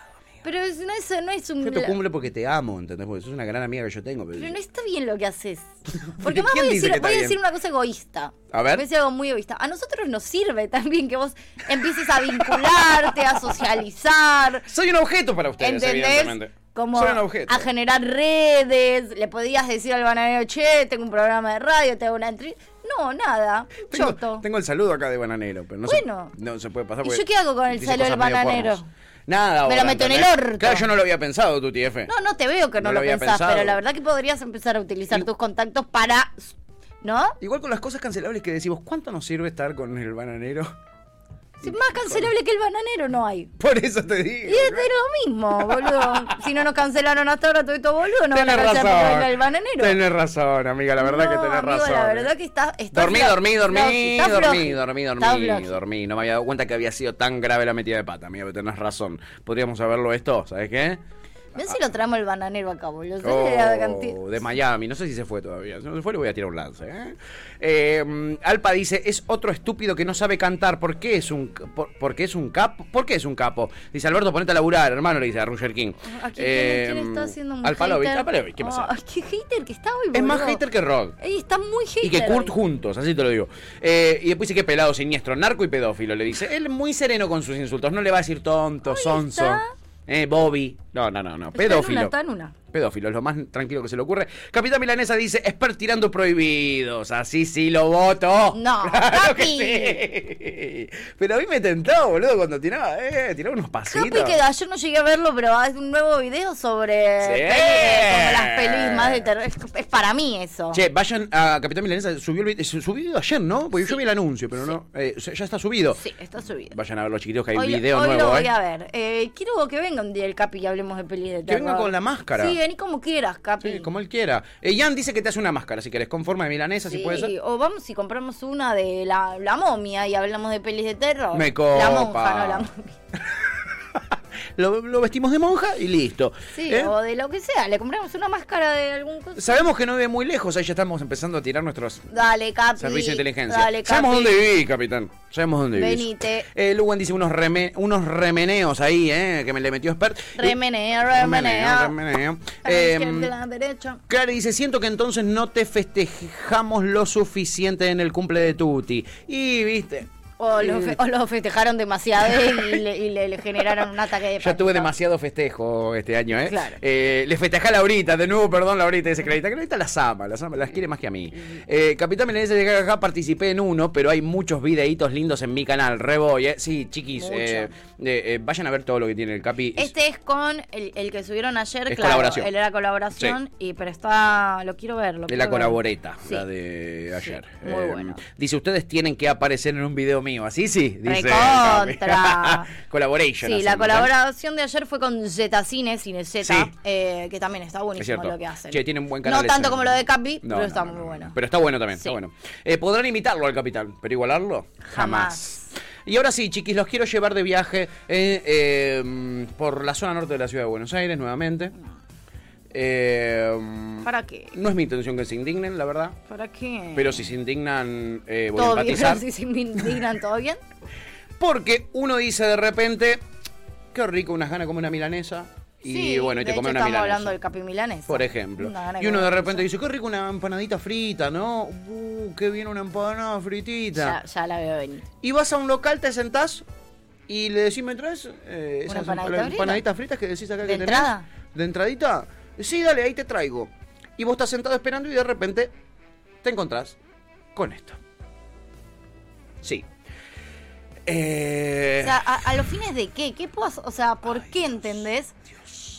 Pero es- no, es, no es un... Yo te cumple porque te amo, ¿entendés? Porque sos una gran amiga que yo tengo. pero- Pero no está bien lo que haces. [LAUGHS] Porque más ¿Quién voy a dice decir, que está voy a bien? decir una cosa egoísta. A ver. Voy a decir algo muy egoísta. A nosotros nos sirve también que vos empieces a vincularte, a socializar. Soy un objeto para ustedes, ¿Entendés? evidentemente. Como Soy un objeto. a generar redes, le podías decir al bananero, che, tengo un programa de radio, te hago una entrevista. No, nada, Tengo, choto. tengo el saludo acá de bananero, pero no, Bueno. se, no se puede pasar. ¿Y porque yo qué hago con el dice saludo cosas del medio bananero? pornos. Nada, Me lo meto en el ¿entendés? orto. Claro, yo no lo había pensado, tu TF. No, no te veo que no, No lo lo, pensás, pensado. pero la verdad que podrías empezar a utilizar tus contactos para... ¿No? Igual con las cosas cancelables que decimos, ¿cuánto nos sirve estar con el bananero? Si más cancelable que el bananero no hay. Por eso te digo. Y es de lo mismo, boludo. Si no nos cancelaron hasta ahora todo esto, boludo, no van a Tenés cancelar razón. el bananero. Tenés razón, amiga, la verdad No, que tenés amigo, razón. La eh. verdad que está. está Dormí, dormí, dormí, está dormí, dormí, dormí, dormí. No me había dado cuenta que había sido tan grave la metida de pata, amiga, pero tenés razón. Podríamos haberlo esto, ¿sabes qué? Ven si lo traemos el bananero acá, boludo. Oh, de Miami, no sé si se fue todavía. Si no se fue, le voy a tirar un lance. ¿eh? Eh, Alpa dice: Es otro estúpido que no sabe cantar. ¿Por qué es un, por, porque es un capo? ¿Por qué es un capo? Dice Alberto, ponete a laburar, hermano, le dice a Roger King. Aquí, Eh, ¿quién, quién está haciendo un Alpalovich, hater? Alpalovich, ¿qué pasa? Ay, qué hater que está hoy, Es más boludo. hater que rock. Ey, está muy hater. Y que Kurt hoy. juntos, así te lo digo. Eh, y después dice que pelado siniestro, narco y pedófilo, le dice. Él muy sereno con sus insultos, no le va a decir tonto, sonso. está. Eh, Bobby. No, no, no, no. Está en Pedófilo. una, está en una. Pedófilo, es lo más tranquilo que se le ocurre. Capitán Milanesa dice, expert tirando prohibidos. Así sí lo voto. No, [LAUGHS] Claro que sí. Pero a mí me tentó, boludo, cuando tiraba, eh, tiraba unos pasitos. Capi que ayer no llegué a verlo, pero hay un nuevo video sobre Sí. pelis como las pelis más de terror. Es, es para mí eso. Che, vayan a Capitán Milanesa, subió el video, subió ayer, ¿no? Porque yo vi el anuncio, pero no. eh, ya está subido. Sí, está subido. Vayan a ver los chiquitos que hay Hoy, video hoy nuevo, lo voy eh. a ver. Eh, quiero que venga un día el Capi y hablemos de pelis de Que terror. venga con la máscara. Sí, vení como quieras, Capi. Sí, como él quiera. Eh, Jan dice que te hace una máscara, si querés, con forma de milanesa, si puede ser. O vamos y compramos una de la, la momia y hablamos de pelis de terror. Me La copa. monja, no la momia. Lo, lo vestimos de monja y listo. Sí, ¿Eh? o de lo que sea. Le compramos una máscara de algún cosa. Sabemos que no vive muy lejos, ahí ya estamos empezando a tirar nuestros Dale, Capi. servicios de inteligencia. Dale, Capi. Sabemos dónde vivís, capitán. Sabemos dónde vivís. Venite. Eh, Lugan dice unos, reme- unos remeneos ahí, ¿eh? Que me le metió expert. Remeneo, remeneo. A la derecha. Clara dice, siento que entonces no te festejamos lo suficiente en el cumple de Tuti. Y, viste, O lo, fe- o lo festejaron demasiado y, [LAUGHS] le, y le- le generaron un ataque de Ya tuve pánico. demasiado festejo este año, ¿eh? Claro. Eh, le festejé a Laurita, de nuevo, perdón, Laurita, dice Clarita. Clarita las ama, las ama, las quiere más que a mí. Eh, Capitán dice que acá participé en uno, pero hay muchos videitos lindos en mi canal. Re voy, ¿eh? Sí, chiquis, eh, eh, vayan a ver todo lo que tiene el Capi. Este es con el, el que subieron ayer, Es claro. colaboración. Él era colaboración, y, pero está. Lo quiero ver. Lo de quiero la ver. colaboreta, Sí. la de ayer. muy bueno. Dice, ustedes tienen que aparecer en un video mío. Así sí, dice. Recontra. [LAUGHS] Collaboration. Sí, la hacemos, ¿eh? colaboración de ayer fue con Zeta Cine, Cine Z, Sí. eh, que también está Es buenísimo lo que hacen. Che, tiene un buen canal. No tanto ese. como lo de Capi, No, pero no, está no, muy no. bueno. Pero está bueno también, Sí. está bueno. Eh, ¿Podrán imitarlo al capitán, pero igualarlo? Jamás. Y ahora sí, chiquis, los quiero llevar de viaje eh, eh, por la zona norte de la ciudad de Buenos Aires nuevamente. Eh, ¿Para qué? no es mi intención que se indignen, la verdad. ¿Para qué? Pero si se indignan, eh, voy a ¿Todo bien? [LAUGHS] Si se indignan, ¿todo bien? Porque uno dice de repente, qué rico, unas ganas como una milanesa. Y sí, bueno, y te de come una estamos milanesa. hablando del Capi Milanesa. Por ejemplo. Y uno de repente dice, qué rico una empanadita frita, ¿no? Uh, qué bien una empanada fritita. Ya, ya la veo venir. Y vas a un local, te sentás y le decís, ¿me traes eh, esas empanadita empanaditas fritas que decís acá ¿De que tenés? entrada? ¿De entradita? Sí, dale, ahí te traigo. Y vos estás sentado esperando y de repente te encontrás con esto. Sí. Eh, O sea, ¿a, a los fines de qué? ¿Qué puedo hacer? O sea, ¿por qué entendés?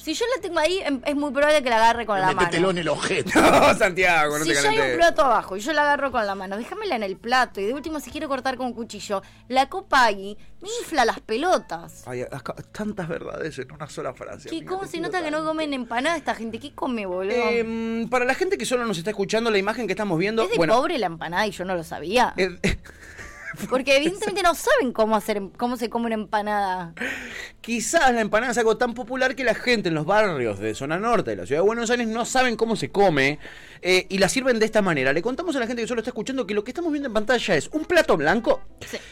Si yo la tengo ahí, em- es muy probable que la agarre con la mano. en el ojete. [LAUGHS] no, Santiago, no si te ya hay un plato abajo y yo la agarro con la mano, déjamela en el plato y de último si quiero cortar con un cuchillo, la copa ahí me infla las pelotas. Ay, acá- tantas verdades en una sola frase. ¿Qué, amiga, ¿Cómo se nota que no comen empanada esta gente? ¿Qué come, boludo? Eh, para la gente que solo nos está escuchando, la imagen que estamos viendo. es de bueno, pobre la empanada y yo no lo sabía. eh, [LAUGHS] Porque evidentemente no saben cómo hacer cómo se come una empanada. Quizás la empanada es algo tan popular que la gente en los barrios de zona norte de la ciudad de Buenos Aires no saben cómo se come eh, y la sirven de esta manera. Le contamos a la gente que solo está escuchando que lo que estamos viendo en pantalla es un plato blanco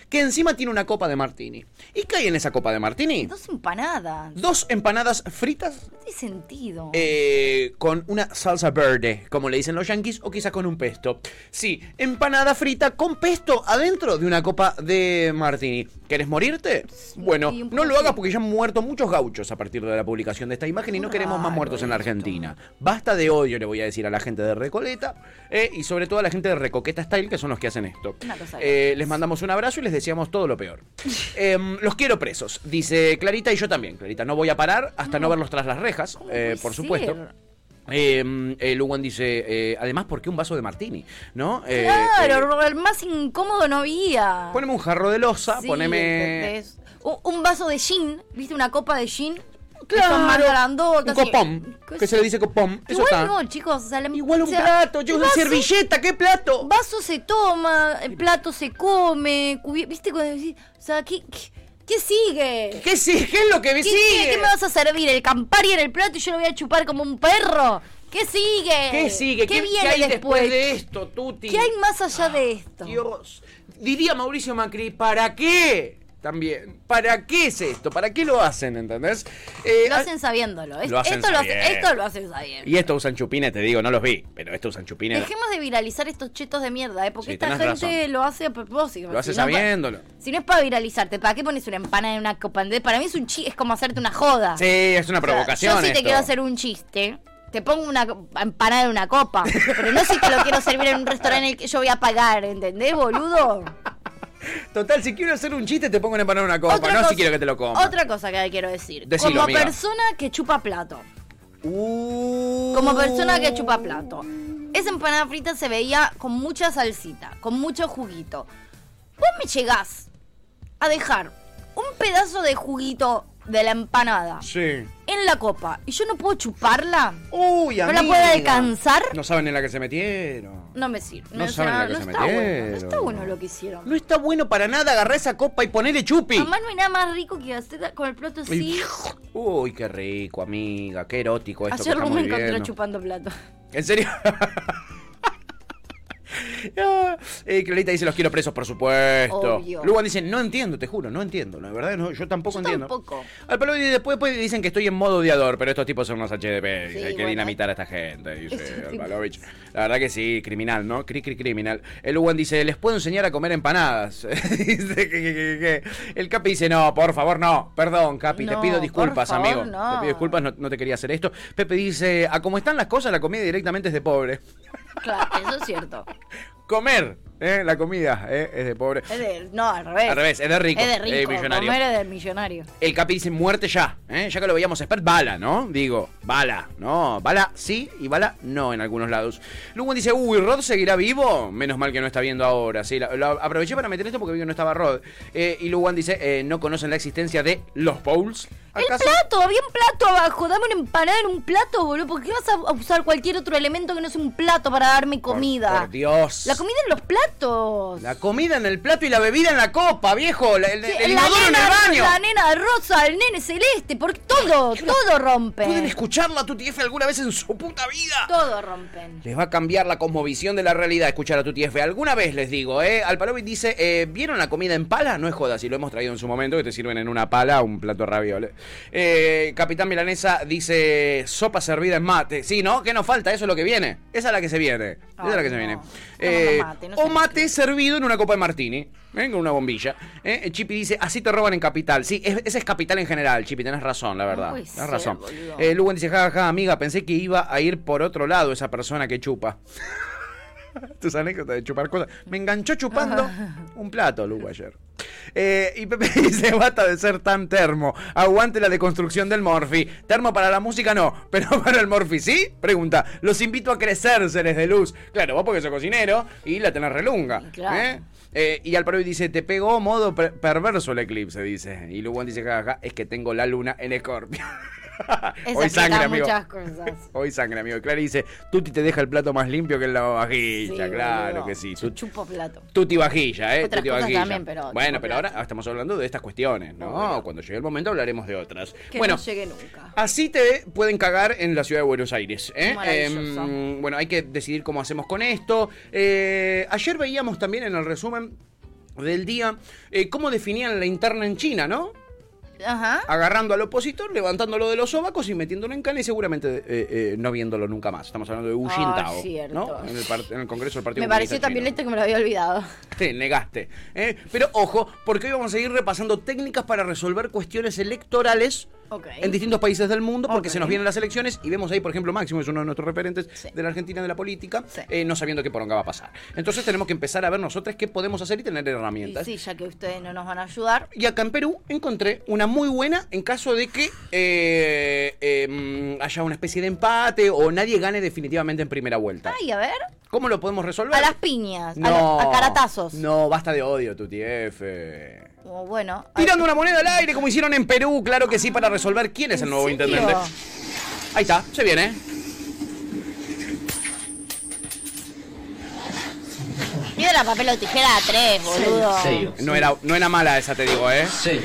que encima tiene una copa de martini. ¿Y qué hay en esa copa de martini? Dos empanadas. Dos empanadas fritas No tiene sentido. eh, con una salsa verde, como le dicen los yankees, o quizá con un pesto. Sí, empanada frita con pesto adentro de una copa de martini. ¿Querés morirte? Bueno, no lo hagas porque ya han muerto muchos gauchos a partir de la publicación de esta imagen y no queremos más muertos en la. Argentina. Basta de odio, le voy a decir a la gente de Recoleta eh, y sobre todo a la gente de Recoqueta Style, que son los que hacen esto. Una Eh, les mandamos un abrazo y les deseamos todo lo peor. [LAUGHS] Em, los quiero presos, dice Clarita y yo también. Clarita, no voy a parar hasta no, verlos tras las rejas, eh, por supuesto. ser? Eh, eh, Luwan dice, eh, además, ¿por qué un vaso de martini? ¿No? Eh, Claro, eh, el más incómodo no había. poneme un jarro de losa, Sí, poneme... Un, un vaso de gin, ¿viste? Una copa de gin. Claro, un copón, ¿Qué que se sé? le dice copón. Eso Igual está. no, chicos. o sea, la- Igual un o sea, plato, chicos, una servilleta, ¿qué plato? Vaso se toma, el plato se come, ¿viste? O sea, ¿qué, qué- ¿Qué sigue? ¿Qué, sí? ¿Qué es lo que ¿Qué, sigue? qué- qué me vas a servir? ¿El Campari en el plato y yo lo voy a chupar como un perro? ¿Qué sigue? ¿Qué sigue? ¿Qué, viene hay después? después de esto, Tuti? ¿Qué hay más allá de esto? Dios. Diría Mauricio Macri, ¿para qué? También. ¿Para qué es esto? ¿Para qué lo hacen? ¿Entendés? Eh, Lo ah, hacen sabiéndolo. Lo hacen esto, lo hace- sabiendo. esto lo hacen sabiendo. Y estos usan chupines, te digo, no los vi, pero estos usan chupines. Dejemos de viralizar estos chetos de mierda, ¿eh? porque Sí, esta gente razón. lo hace a propósito. Lo hace Si no, pa- sabiéndolo. Si no es para viralizarte, ¿para qué pones una empanada en una copa? Para mí es un es como hacerte una joda. Sí, es una O sea, provocación. yo si te esto. quiero hacer un chiste, te pongo una empanada en una copa. pero no si te lo quiero servir en un restaurante en el que yo voy a pagar, ¿entendés, boludo? Total, si quiero hacer un chiste, te pongo en una copa. Otra no cosa- si quiero que te lo coma. Otra cosa que quiero decir. Decilo, Como amiga. persona que chupa plato. Uh. Como persona que chupa plato. Esa empanada frita se veía con mucha salsita, con mucho juguito. Vos me llegás a dejar un pedazo de juguito de la empanada Sí. en la copa y yo no puedo chuparla. Uy, ¿No la amiga. puedo alcanzar? No saben en la que se metieron. No me sirve. No saben sea, la que no se está bueno. No metieron. está bueno lo que hicieron. No está bueno para nada agarrar esa copa y ponerle chupi. Mamá, no hay nada más rico que hacer con el plato así. Uy, qué rico, amiga. Qué erótico esto Ayer que me viviendo. chupando plato. ¿En serio? [LAUGHS] [LAUGHS] Eh, Clarita dice los quiero presos, por supuesto. Obvio. Luego dice, no entiendo, te juro, no entiendo. La verdad, no, yo tampoco Yo entiendo. tampoco. Al palo después, después dicen que estoy en modo odiador, pero estos tipos son unos HDP. Sí, hay que dinamitar a esta gente, dice Alpalovich. La verdad que sí, criminal, ¿no? Cri, cri, criminal. El Luan dice, les puedo enseñar a comer empanadas. [LAUGHS] El Capi dice, no, por favor, no. Perdón, Capi, te pido disculpas, favor, amigo. no. Te pido disculpas, no, no te quería hacer esto. Pepe dice, a como están las cosas, la comida directamente es de pobre. [LAUGHS] Claro, eso es cierto. Comer, ¿eh? La comida, ¿eh? Es de pobre. Es de, no, al revés. Al revés, es de rico, Es de rico. eh, millonario. Comer es del millonario. El Capi dice muerte ya, ¿eh? ya que lo veíamos expert, bala, ¿no? Digo, bala, ¿no? Bala sí y bala no en algunos lados. Luego dice, uy, ¿Rod seguirá vivo? Menos mal que no está viendo ahora, sí. la- aproveché para meter esto porque vi que no estaba Rod. Eh, y Luwan dice, eh, ¿no conocen la existencia de los bowls? El ¿Acaso? plato, había un plato abajo. Dame una empanada en un plato, boludo. ¿Por qué vas a usar cualquier otro elemento que no sea un plato para darme comida? Por Dios. La comida en los platos. La comida en el plato y la bebida en la copa, viejo. La- el, Sí, el la, inodoro en nena, el baño. la nena rosa, el nene celeste, porque todo, todo rompen. ¿Pueden escucharla tu TF alguna vez en su puta vida? Todo rompen. Les va a cambiar la cosmovisión de la realidad escuchar a tu TF. Alguna vez les digo, ¿eh? Alpalovic dice, eh, ¿vieron la comida en pala? No es joda, si lo hemos traído en su momento, que te sirven en una pala un plato de. Eh, Capitán Milanesa dice, sopa servida en mate. Sí, ¿no? ¿Qué nos falta? Eso es lo que viene. Esa es la que se viene. Esa es la que se viene. Eh, mate, no o mate servido en una copa de martini. ¿eh? Con una bombilla. ¿eh? Chipi dice, así te roban en capital. Sí, es- ese es capital en general, Chipi, tenés razón, la verdad. puede tenés ser, razón. Eh, Lugan dice, jajaja, ja, amiga, pensé que iba a ir por otro lado esa persona que chupa. [LAUGHS] Tus anécdotas de chupar cosas. Me enganchó chupando un plato, Lugo, ayer. Eh, y Pepe [LAUGHS] dice, basta de ser tan termo. Aguante la deconstrucción del Morphy. Termo para la música no, [LAUGHS] pero para el Morphy sí. Pregunta, los invito a crecer, seres de luz. Claro, vos porque sos cocinero y la tenés relunga. Claro. ¿eh? Eh, y al Alparo dice, te pegó modo per- perverso el eclipse, dice. Y Lugan dice, jajaja, es que tengo la luna en Escorpio. Hoy sangre, amigo. muchas cosas. Hoy sangre, amigo. Clary dice, Tuti te deja el plato más limpio que en la vajilla. Sí, claro boludo. que sí. Yo chupo plato. Tuti vajilla, ¿eh? Otras Tuti cosas vajilla. también, pero bueno, pero ahora estamos hablando de estas cuestiones, ¿no? Cuando llegue el momento hablaremos de otras. Que bueno, no llegue nunca. Así te pueden cagar en la ciudad de Buenos Aires. ¿eh? Em, bueno, hay que decidir cómo hacemos con esto. Eh, ayer veíamos también en el resumen del día eh, cómo definían la interna en China, ¿no? Ajá. Agarrando al opositor, levantándolo de los sobacos y metiéndolo en cana y seguramente eh, eh, no viéndolo nunca más. Estamos hablando de Ah, Jintao, cierto. ¿no? En el, en el Congreso del Partido Me pareció tan violento que me lo había olvidado. [LAUGHS] Te negaste. ¿eh? Pero ojo, porque hoy vamos a seguir repasando técnicas para resolver cuestiones electorales En distintos países del mundo, porque se nos vienen las elecciones y vemos ahí, por ejemplo, Máximo es uno de nuestros referentes de la Argentina de la política, eh, no sabiendo qué poronga va a pasar. Entonces tenemos que empezar a ver nosotros qué podemos hacer y tener Y herramientas. sí, ya que ustedes no nos van a ayudar. Y acá en Perú encontré una muy buena en caso de que eh, eh, mm, haya una especie de empate o nadie gane definitivamente en primera vuelta. Ay, a ver. ¿Cómo lo podemos resolver? A las piñas. A, No, lo- a caratazos. No, basta de odio, tu TF. Bueno. Tirando una moneda al aire como hicieron en Perú, claro que sí, para resolver quién es el nuevo serio? intendente. Ahí está, se viene. Mira piedra, papel o tijera a tres, boludo. No era, no era mala esa, te digo, ¿eh? Sí.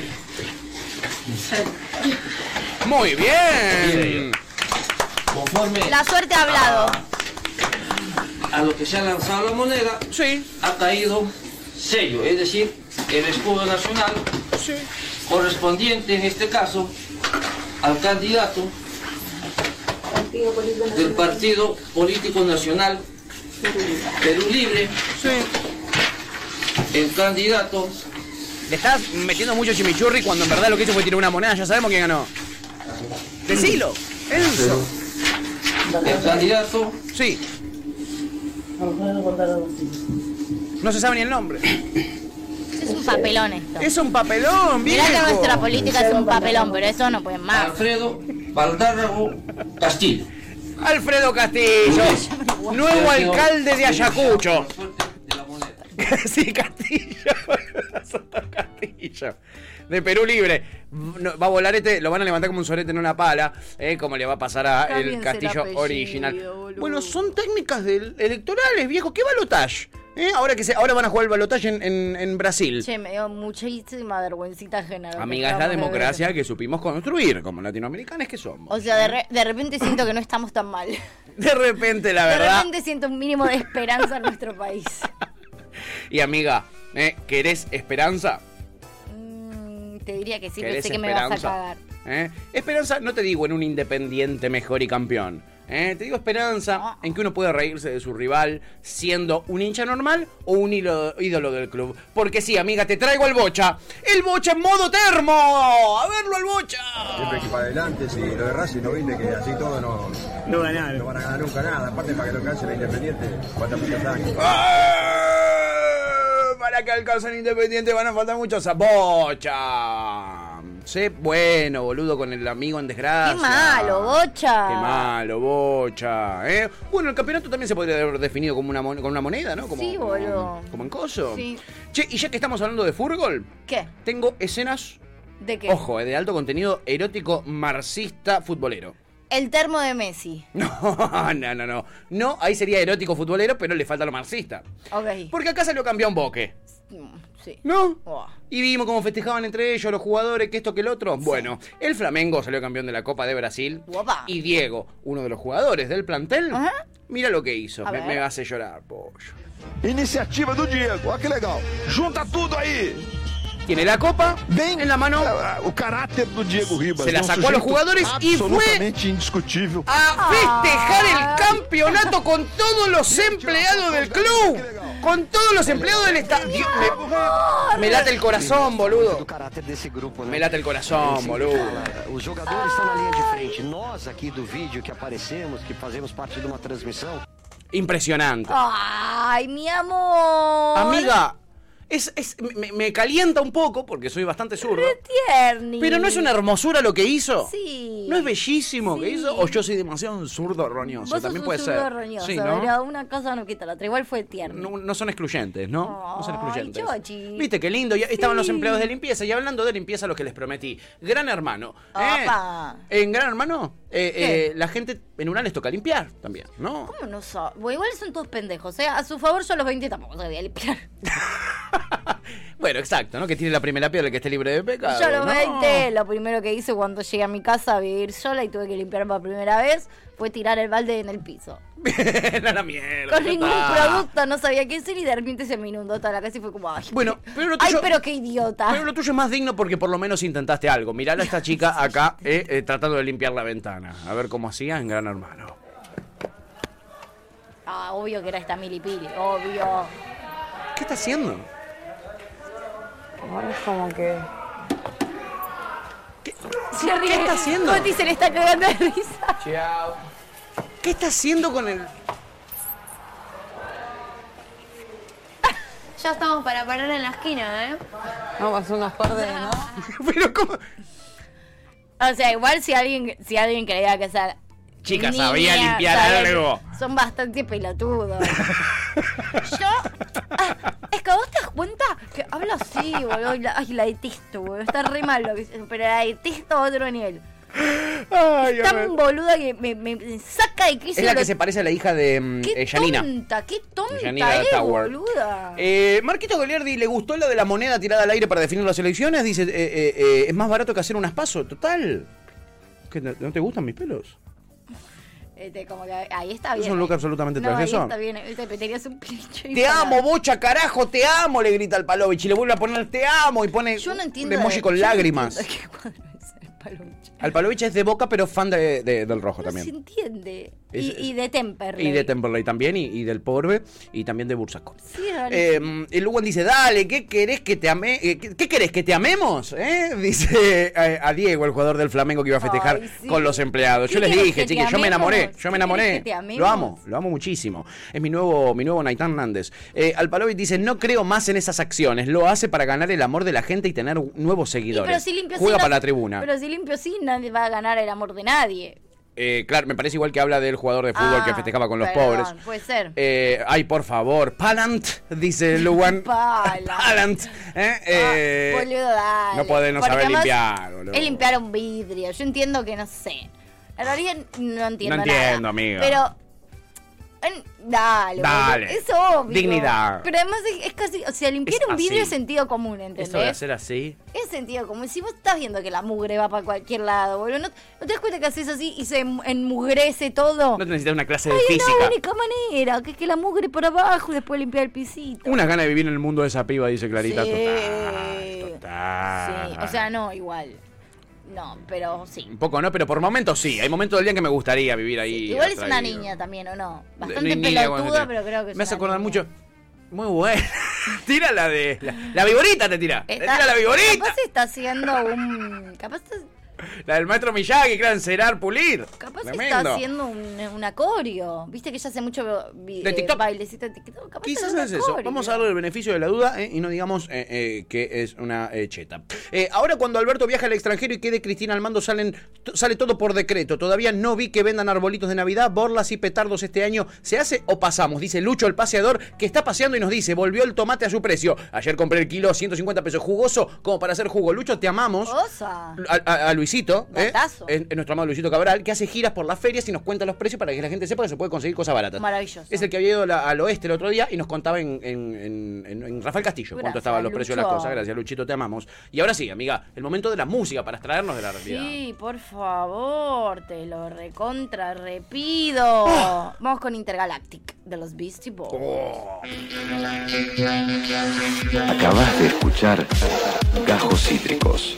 Muy bien. Conforme La suerte ha hablado. a lo que se ha lanzado la moneda, ha caído sello, es decir, el escudo nacional correspondiente en este caso al candidato del Partido Político Nacional Perú Libre, el candidato Le estás metiendo mucho chimichurri cuando en verdad lo que hizo fue tirar una moneda. Ya sabemos quién ganó. Decilo. Enzo. El candidato. Sí. No se sabe ni el nombre. Es un papelón esto. Es un papelón, Mirá que viejo. nuestra política es un papelón, pero eso no pueden más. Alfredo Valdárrago Castillo. Alfredo Castillo, nuevo alcalde de Ayacucho. [LAUGHS] sí, Castillo. [LAUGHS] Castillo. De Perú Libre. No, va a volar este, lo van a levantar como un sorete en una pala, eh, como le va a pasar a el Castillo apellido, original. Bueno, son técnicas electorales, viejo. ¿Qué balotage? Eh, Ahora que se, ahora van a jugar el balotage en, en- en Brasil. Che, me dio muchísima vergüencita ajena. Amiga, es la de democracia que supimos construir, como latinoamericanos que somos. O sea, de, re- de repente siento que no estamos tan mal. [LAUGHS] De repente, la de verdad. repente siento un mínimo de esperanza en nuestro país. [LAUGHS] Y amiga, ¿eh? ¿querés esperanza? Mm, Te diría que sí, ¿Querés pensé que me vas a cagar. ¿Eh? Esperanza no te digo en un independiente mejor y campeón. ¿Eh? Te digo esperanza en que uno puede reírse de su rival siendo un hincha normal o un ídolo, ídolo del club. Porque sí, amiga, te traigo al bocha. El bocha en modo termo. A verlo al bocha. Siempre que para adelante, si lo de Racing no viste que así todo no, no, van a ganar nunca nada. Aparte para que lo alcance el Independiente, falta muchos años. ¡Ah! Para que alcancen Independiente van a faltar muchos a bocha. Sé bueno, boludo, con el amigo en desgracia. ¡Qué malo, bocha! Qué malo, bocha. ¿eh? Bueno, el campeonato también se podría haber definido como una, mon- con una moneda, ¿no? Como, Sí, boludo. Como en coso. Sí. Che, y ya que estamos hablando de fútbol, ¿Qué? tengo escenas, ¿De qué? ojo, eh, de alto contenido erótico marxista futbolero. El termo de Messi. [LAUGHS] No, no, no, no. No, ahí sería erótico futbolero, pero le falta lo marxista. Ok. Porque acá salió campeón Boque. Sí. ¿No? Oh. Y vimos cómo festejaban entre ellos los jugadores, que esto que el otro. Bueno, el Flamengo salió campeón de la Copa de Brasil. Y Diego, uno de los jugadores del plantel, mira lo que hizo. Me, hace llorar, pollo. Iniciativa do Diego, olha que legal. Junta tudo aí. Tiene la copa en la mano. O caráter do Diego Ribas. Se la sacó a los jugadores y fue absolutamente indiscutível. a festejar el campeonato con todos los empleados del club. Con todos los empleados del estadio. Me, me late el corazón, boludo. Me late el corazón, boludo. De frente. Vídeo que aparecemos, que parte de transmissão, Impresionante. ¡Ay, mi amor! Amiga, es, es- me, me calienta un poco porque soy bastante zurdo. Pero no es una hermosura lo que hizo. Sí. ¿No es bellísimo que hizo? ¿O yo soy demasiado zurdo roñoso? También puede ser. roñoso, Sí, ¿no? pero una cosa no quita la otra. Igual fue tierno. No, no son excluyentes, ¿no? no son excluyentes. chochi. Viste qué lindo. Ya estaban los Sí. empleados de limpieza. Y hablando de limpieza, lo que les prometí. Gran hermano. ¿eh? En Gran Hermano, eh, eh, la gente en una les toca limpiar también, ¿no? ¿Cómo no so- Bueno, igual son todos pendejos. ¿eh? A su favor, yo a los 20 tampoco sabía limpiar. [LAUGHS] Bueno, exacto, ¿no? Que tiene la primera piedra que esté libre de pecado. Yo a los ¿no? 20, lo primero que hice cuando llegué a mi casa a vivir sola y tuve que limpiar por primera vez fue tirar el balde en el piso. [LAUGHS] Era la mierda. Con ningún producto, no sabía qué hacer y de repente se me inundó toda la casa y fue como, ay, Bueno, pero lo ay tuyo, pero qué idiota. pero lo tuyo es más digno porque por lo menos intentaste algo. Mirá a esta chica [LAUGHS] acá eh, eh, tratando de limpiar la ventana. A ver cómo hacía en Gran Hermano. Ah, obvio que era esta milipili, obvio. ¿Qué está haciendo? Ahora es como que... ¿Qué, Se ríe. está haciendo? Coti se le está cagando de risa. Chao. ¿Qué está haciendo con el.? Ya estamos para parar en la esquina, ¿eh? Vamos a hacer unos par de, ¿no? [LAUGHS] Pero cómo. O sea, igual si alguien, si alguien creía que esa Chica, niña sabía limpiar algo. Son bastante pelotudos. [LAUGHS] Yo. ah, es que vos te das cuenta que habla así, boludo. y la- Ay, la detesto, boludo. Está re mal lo que dice, pero la detesto a otro nivel. Ay, ver. tan boluda que me, me- me saca de quicio. Es la lo- que se parece a la hija de mm, Qué eh, Janina. tonta, qué tonta Janina es, Tower. boluda. Eh, Marquito Goliardi, ¿le gustó lo de la moneda tirada al aire para definir las elecciones? Dice, eh, eh, eh, es más barato que hacer unas pasos, total. ¿Qué, no, ¿No te gustan mis pelos? Este, como que ahí está Es bien. un look absolutamente no, ahí travieso. está bien. Ahí te un para- amo, bocha, carajo, te amo, le grita al Palovich y le vuelve a poner te amo y pone Yo no un emoji de- con yo no lágrimas. de [LAUGHS] qué cuadro es el Palovich. Al Palovich es de boca, pero fan de, de- del rojo No se también. entiende. Es- y, y de Temperley. Y de Temperley también, y, y del Porbe, y también de Bursaco. Sí. Eh, el Lugan dice, dale, ¿qué querés que te ame eh, ¿qué, querés que te amemos? ¿Eh? [LAUGHS] Dice a Diego, el jugador del Flamengo que iba a festejar Ay, sí. con los empleados. ¿Qué Yo les dije, chiquis, yo me enamoré, yo me ¿Qué enamoré. Lo amo, lo amo muchísimo. Es mi nuevo, mi nuevo Naitán Nández. Eh, Alpalovic dice, no creo más en esas acciones. Lo hace para ganar el amor de la gente y tener nuevos Y seguidores. pero si limpio Juega no- para la tribuna. Pero si limpio sí, nadie va a ganar el amor de nadie. Eh, claro, me parece igual que habla del jugador de fútbol Ah, que festejaba con los perdón, pobres. Puede ser. Eh, ay, por favor, Palant, dice [LAUGHS] Lugan. Pala. Palant. ¿eh? Eh, Boludo, dale. no puede no Porque saber limpiar, boludo. Es limpiar un vidrio. Yo entiendo que no sé. En realidad no entiendo No nada. entiendo, amiga. Pero. Dale, Dale. boludo, Es obvio. Dignidad. Pero además es, es casi. O sea, limpiar Es un vidrio así. es sentido común, ¿entendés? Esto de hacer así. Es sentido común. Si vos estás viendo que la mugre va para cualquier lado, boludo, ¿no, no te das cuenta que haces así y se em- enmugrece todo? No te necesitas una clase de física. una única manera, que es que la mugre por abajo y después limpiar el pisito. Unas ganas de vivir en el mundo de esa piba, dice Clarita. Sí. Total, total. Sí, o sea, no, igual. No, pero sí. Un poco no, pero por momentos sí. Hay momentos del día en que me gustaría vivir ahí. Igual es una niña también, ¿o no? Bastante niña, pelotuda, bueno, pero creo que es Me hace acordar niña. mucho. Muy buena. [LAUGHS] tira la de. La, la viborita te tira. Te Está- tira la viborita. Capaz está haciendo un... Capaz, está- La del maestro Miyagi, claro, encerar, pulir. capaz Tremendo. está haciendo un, un acorio. Viste que ella hace mucho De eh, TikTok. bailecito de TikTok. Capaz Quizás es eso. Vamos a darle el beneficio de la duda eh, y no digamos eh, eh, que es una cheta. Ahora cuando Alberto viaja al extranjero y quede Cristina al mando salen, sale todo por decreto. Todavía no vi que vendan arbolitos de Navidad, borlas y petardos este año. ¿Se hace o pasamos? Dice Lucho el paseador que está paseando y nos dice, volvió el tomate a su precio. Ayer compré el kilo 150 pesos jugoso como para hacer jugo. Lucho, te amamos. Osa. A, a- a Luisito, ¿eh? Gatazo. Es- es nuestro amado Luisito Cabral, que hace giras por las ferias y nos cuenta los precios para que la gente sepa que se puede conseguir cosas baratas. Maravilloso. Es el que había ido la- al oeste el otro día y nos contaba en, en- en- en- en Rafael Castillo cuánto estaban los precios de las cosas. Gracias, Luchito, te amamos. Y ahora sí, amiga, el momento de la música para extraernos de la realidad. Sí, por favor, te lo recontra repido. Vamos con Intergalactic de los Beastie Boys. Oh. Acabas de escuchar Gajos Cítricos.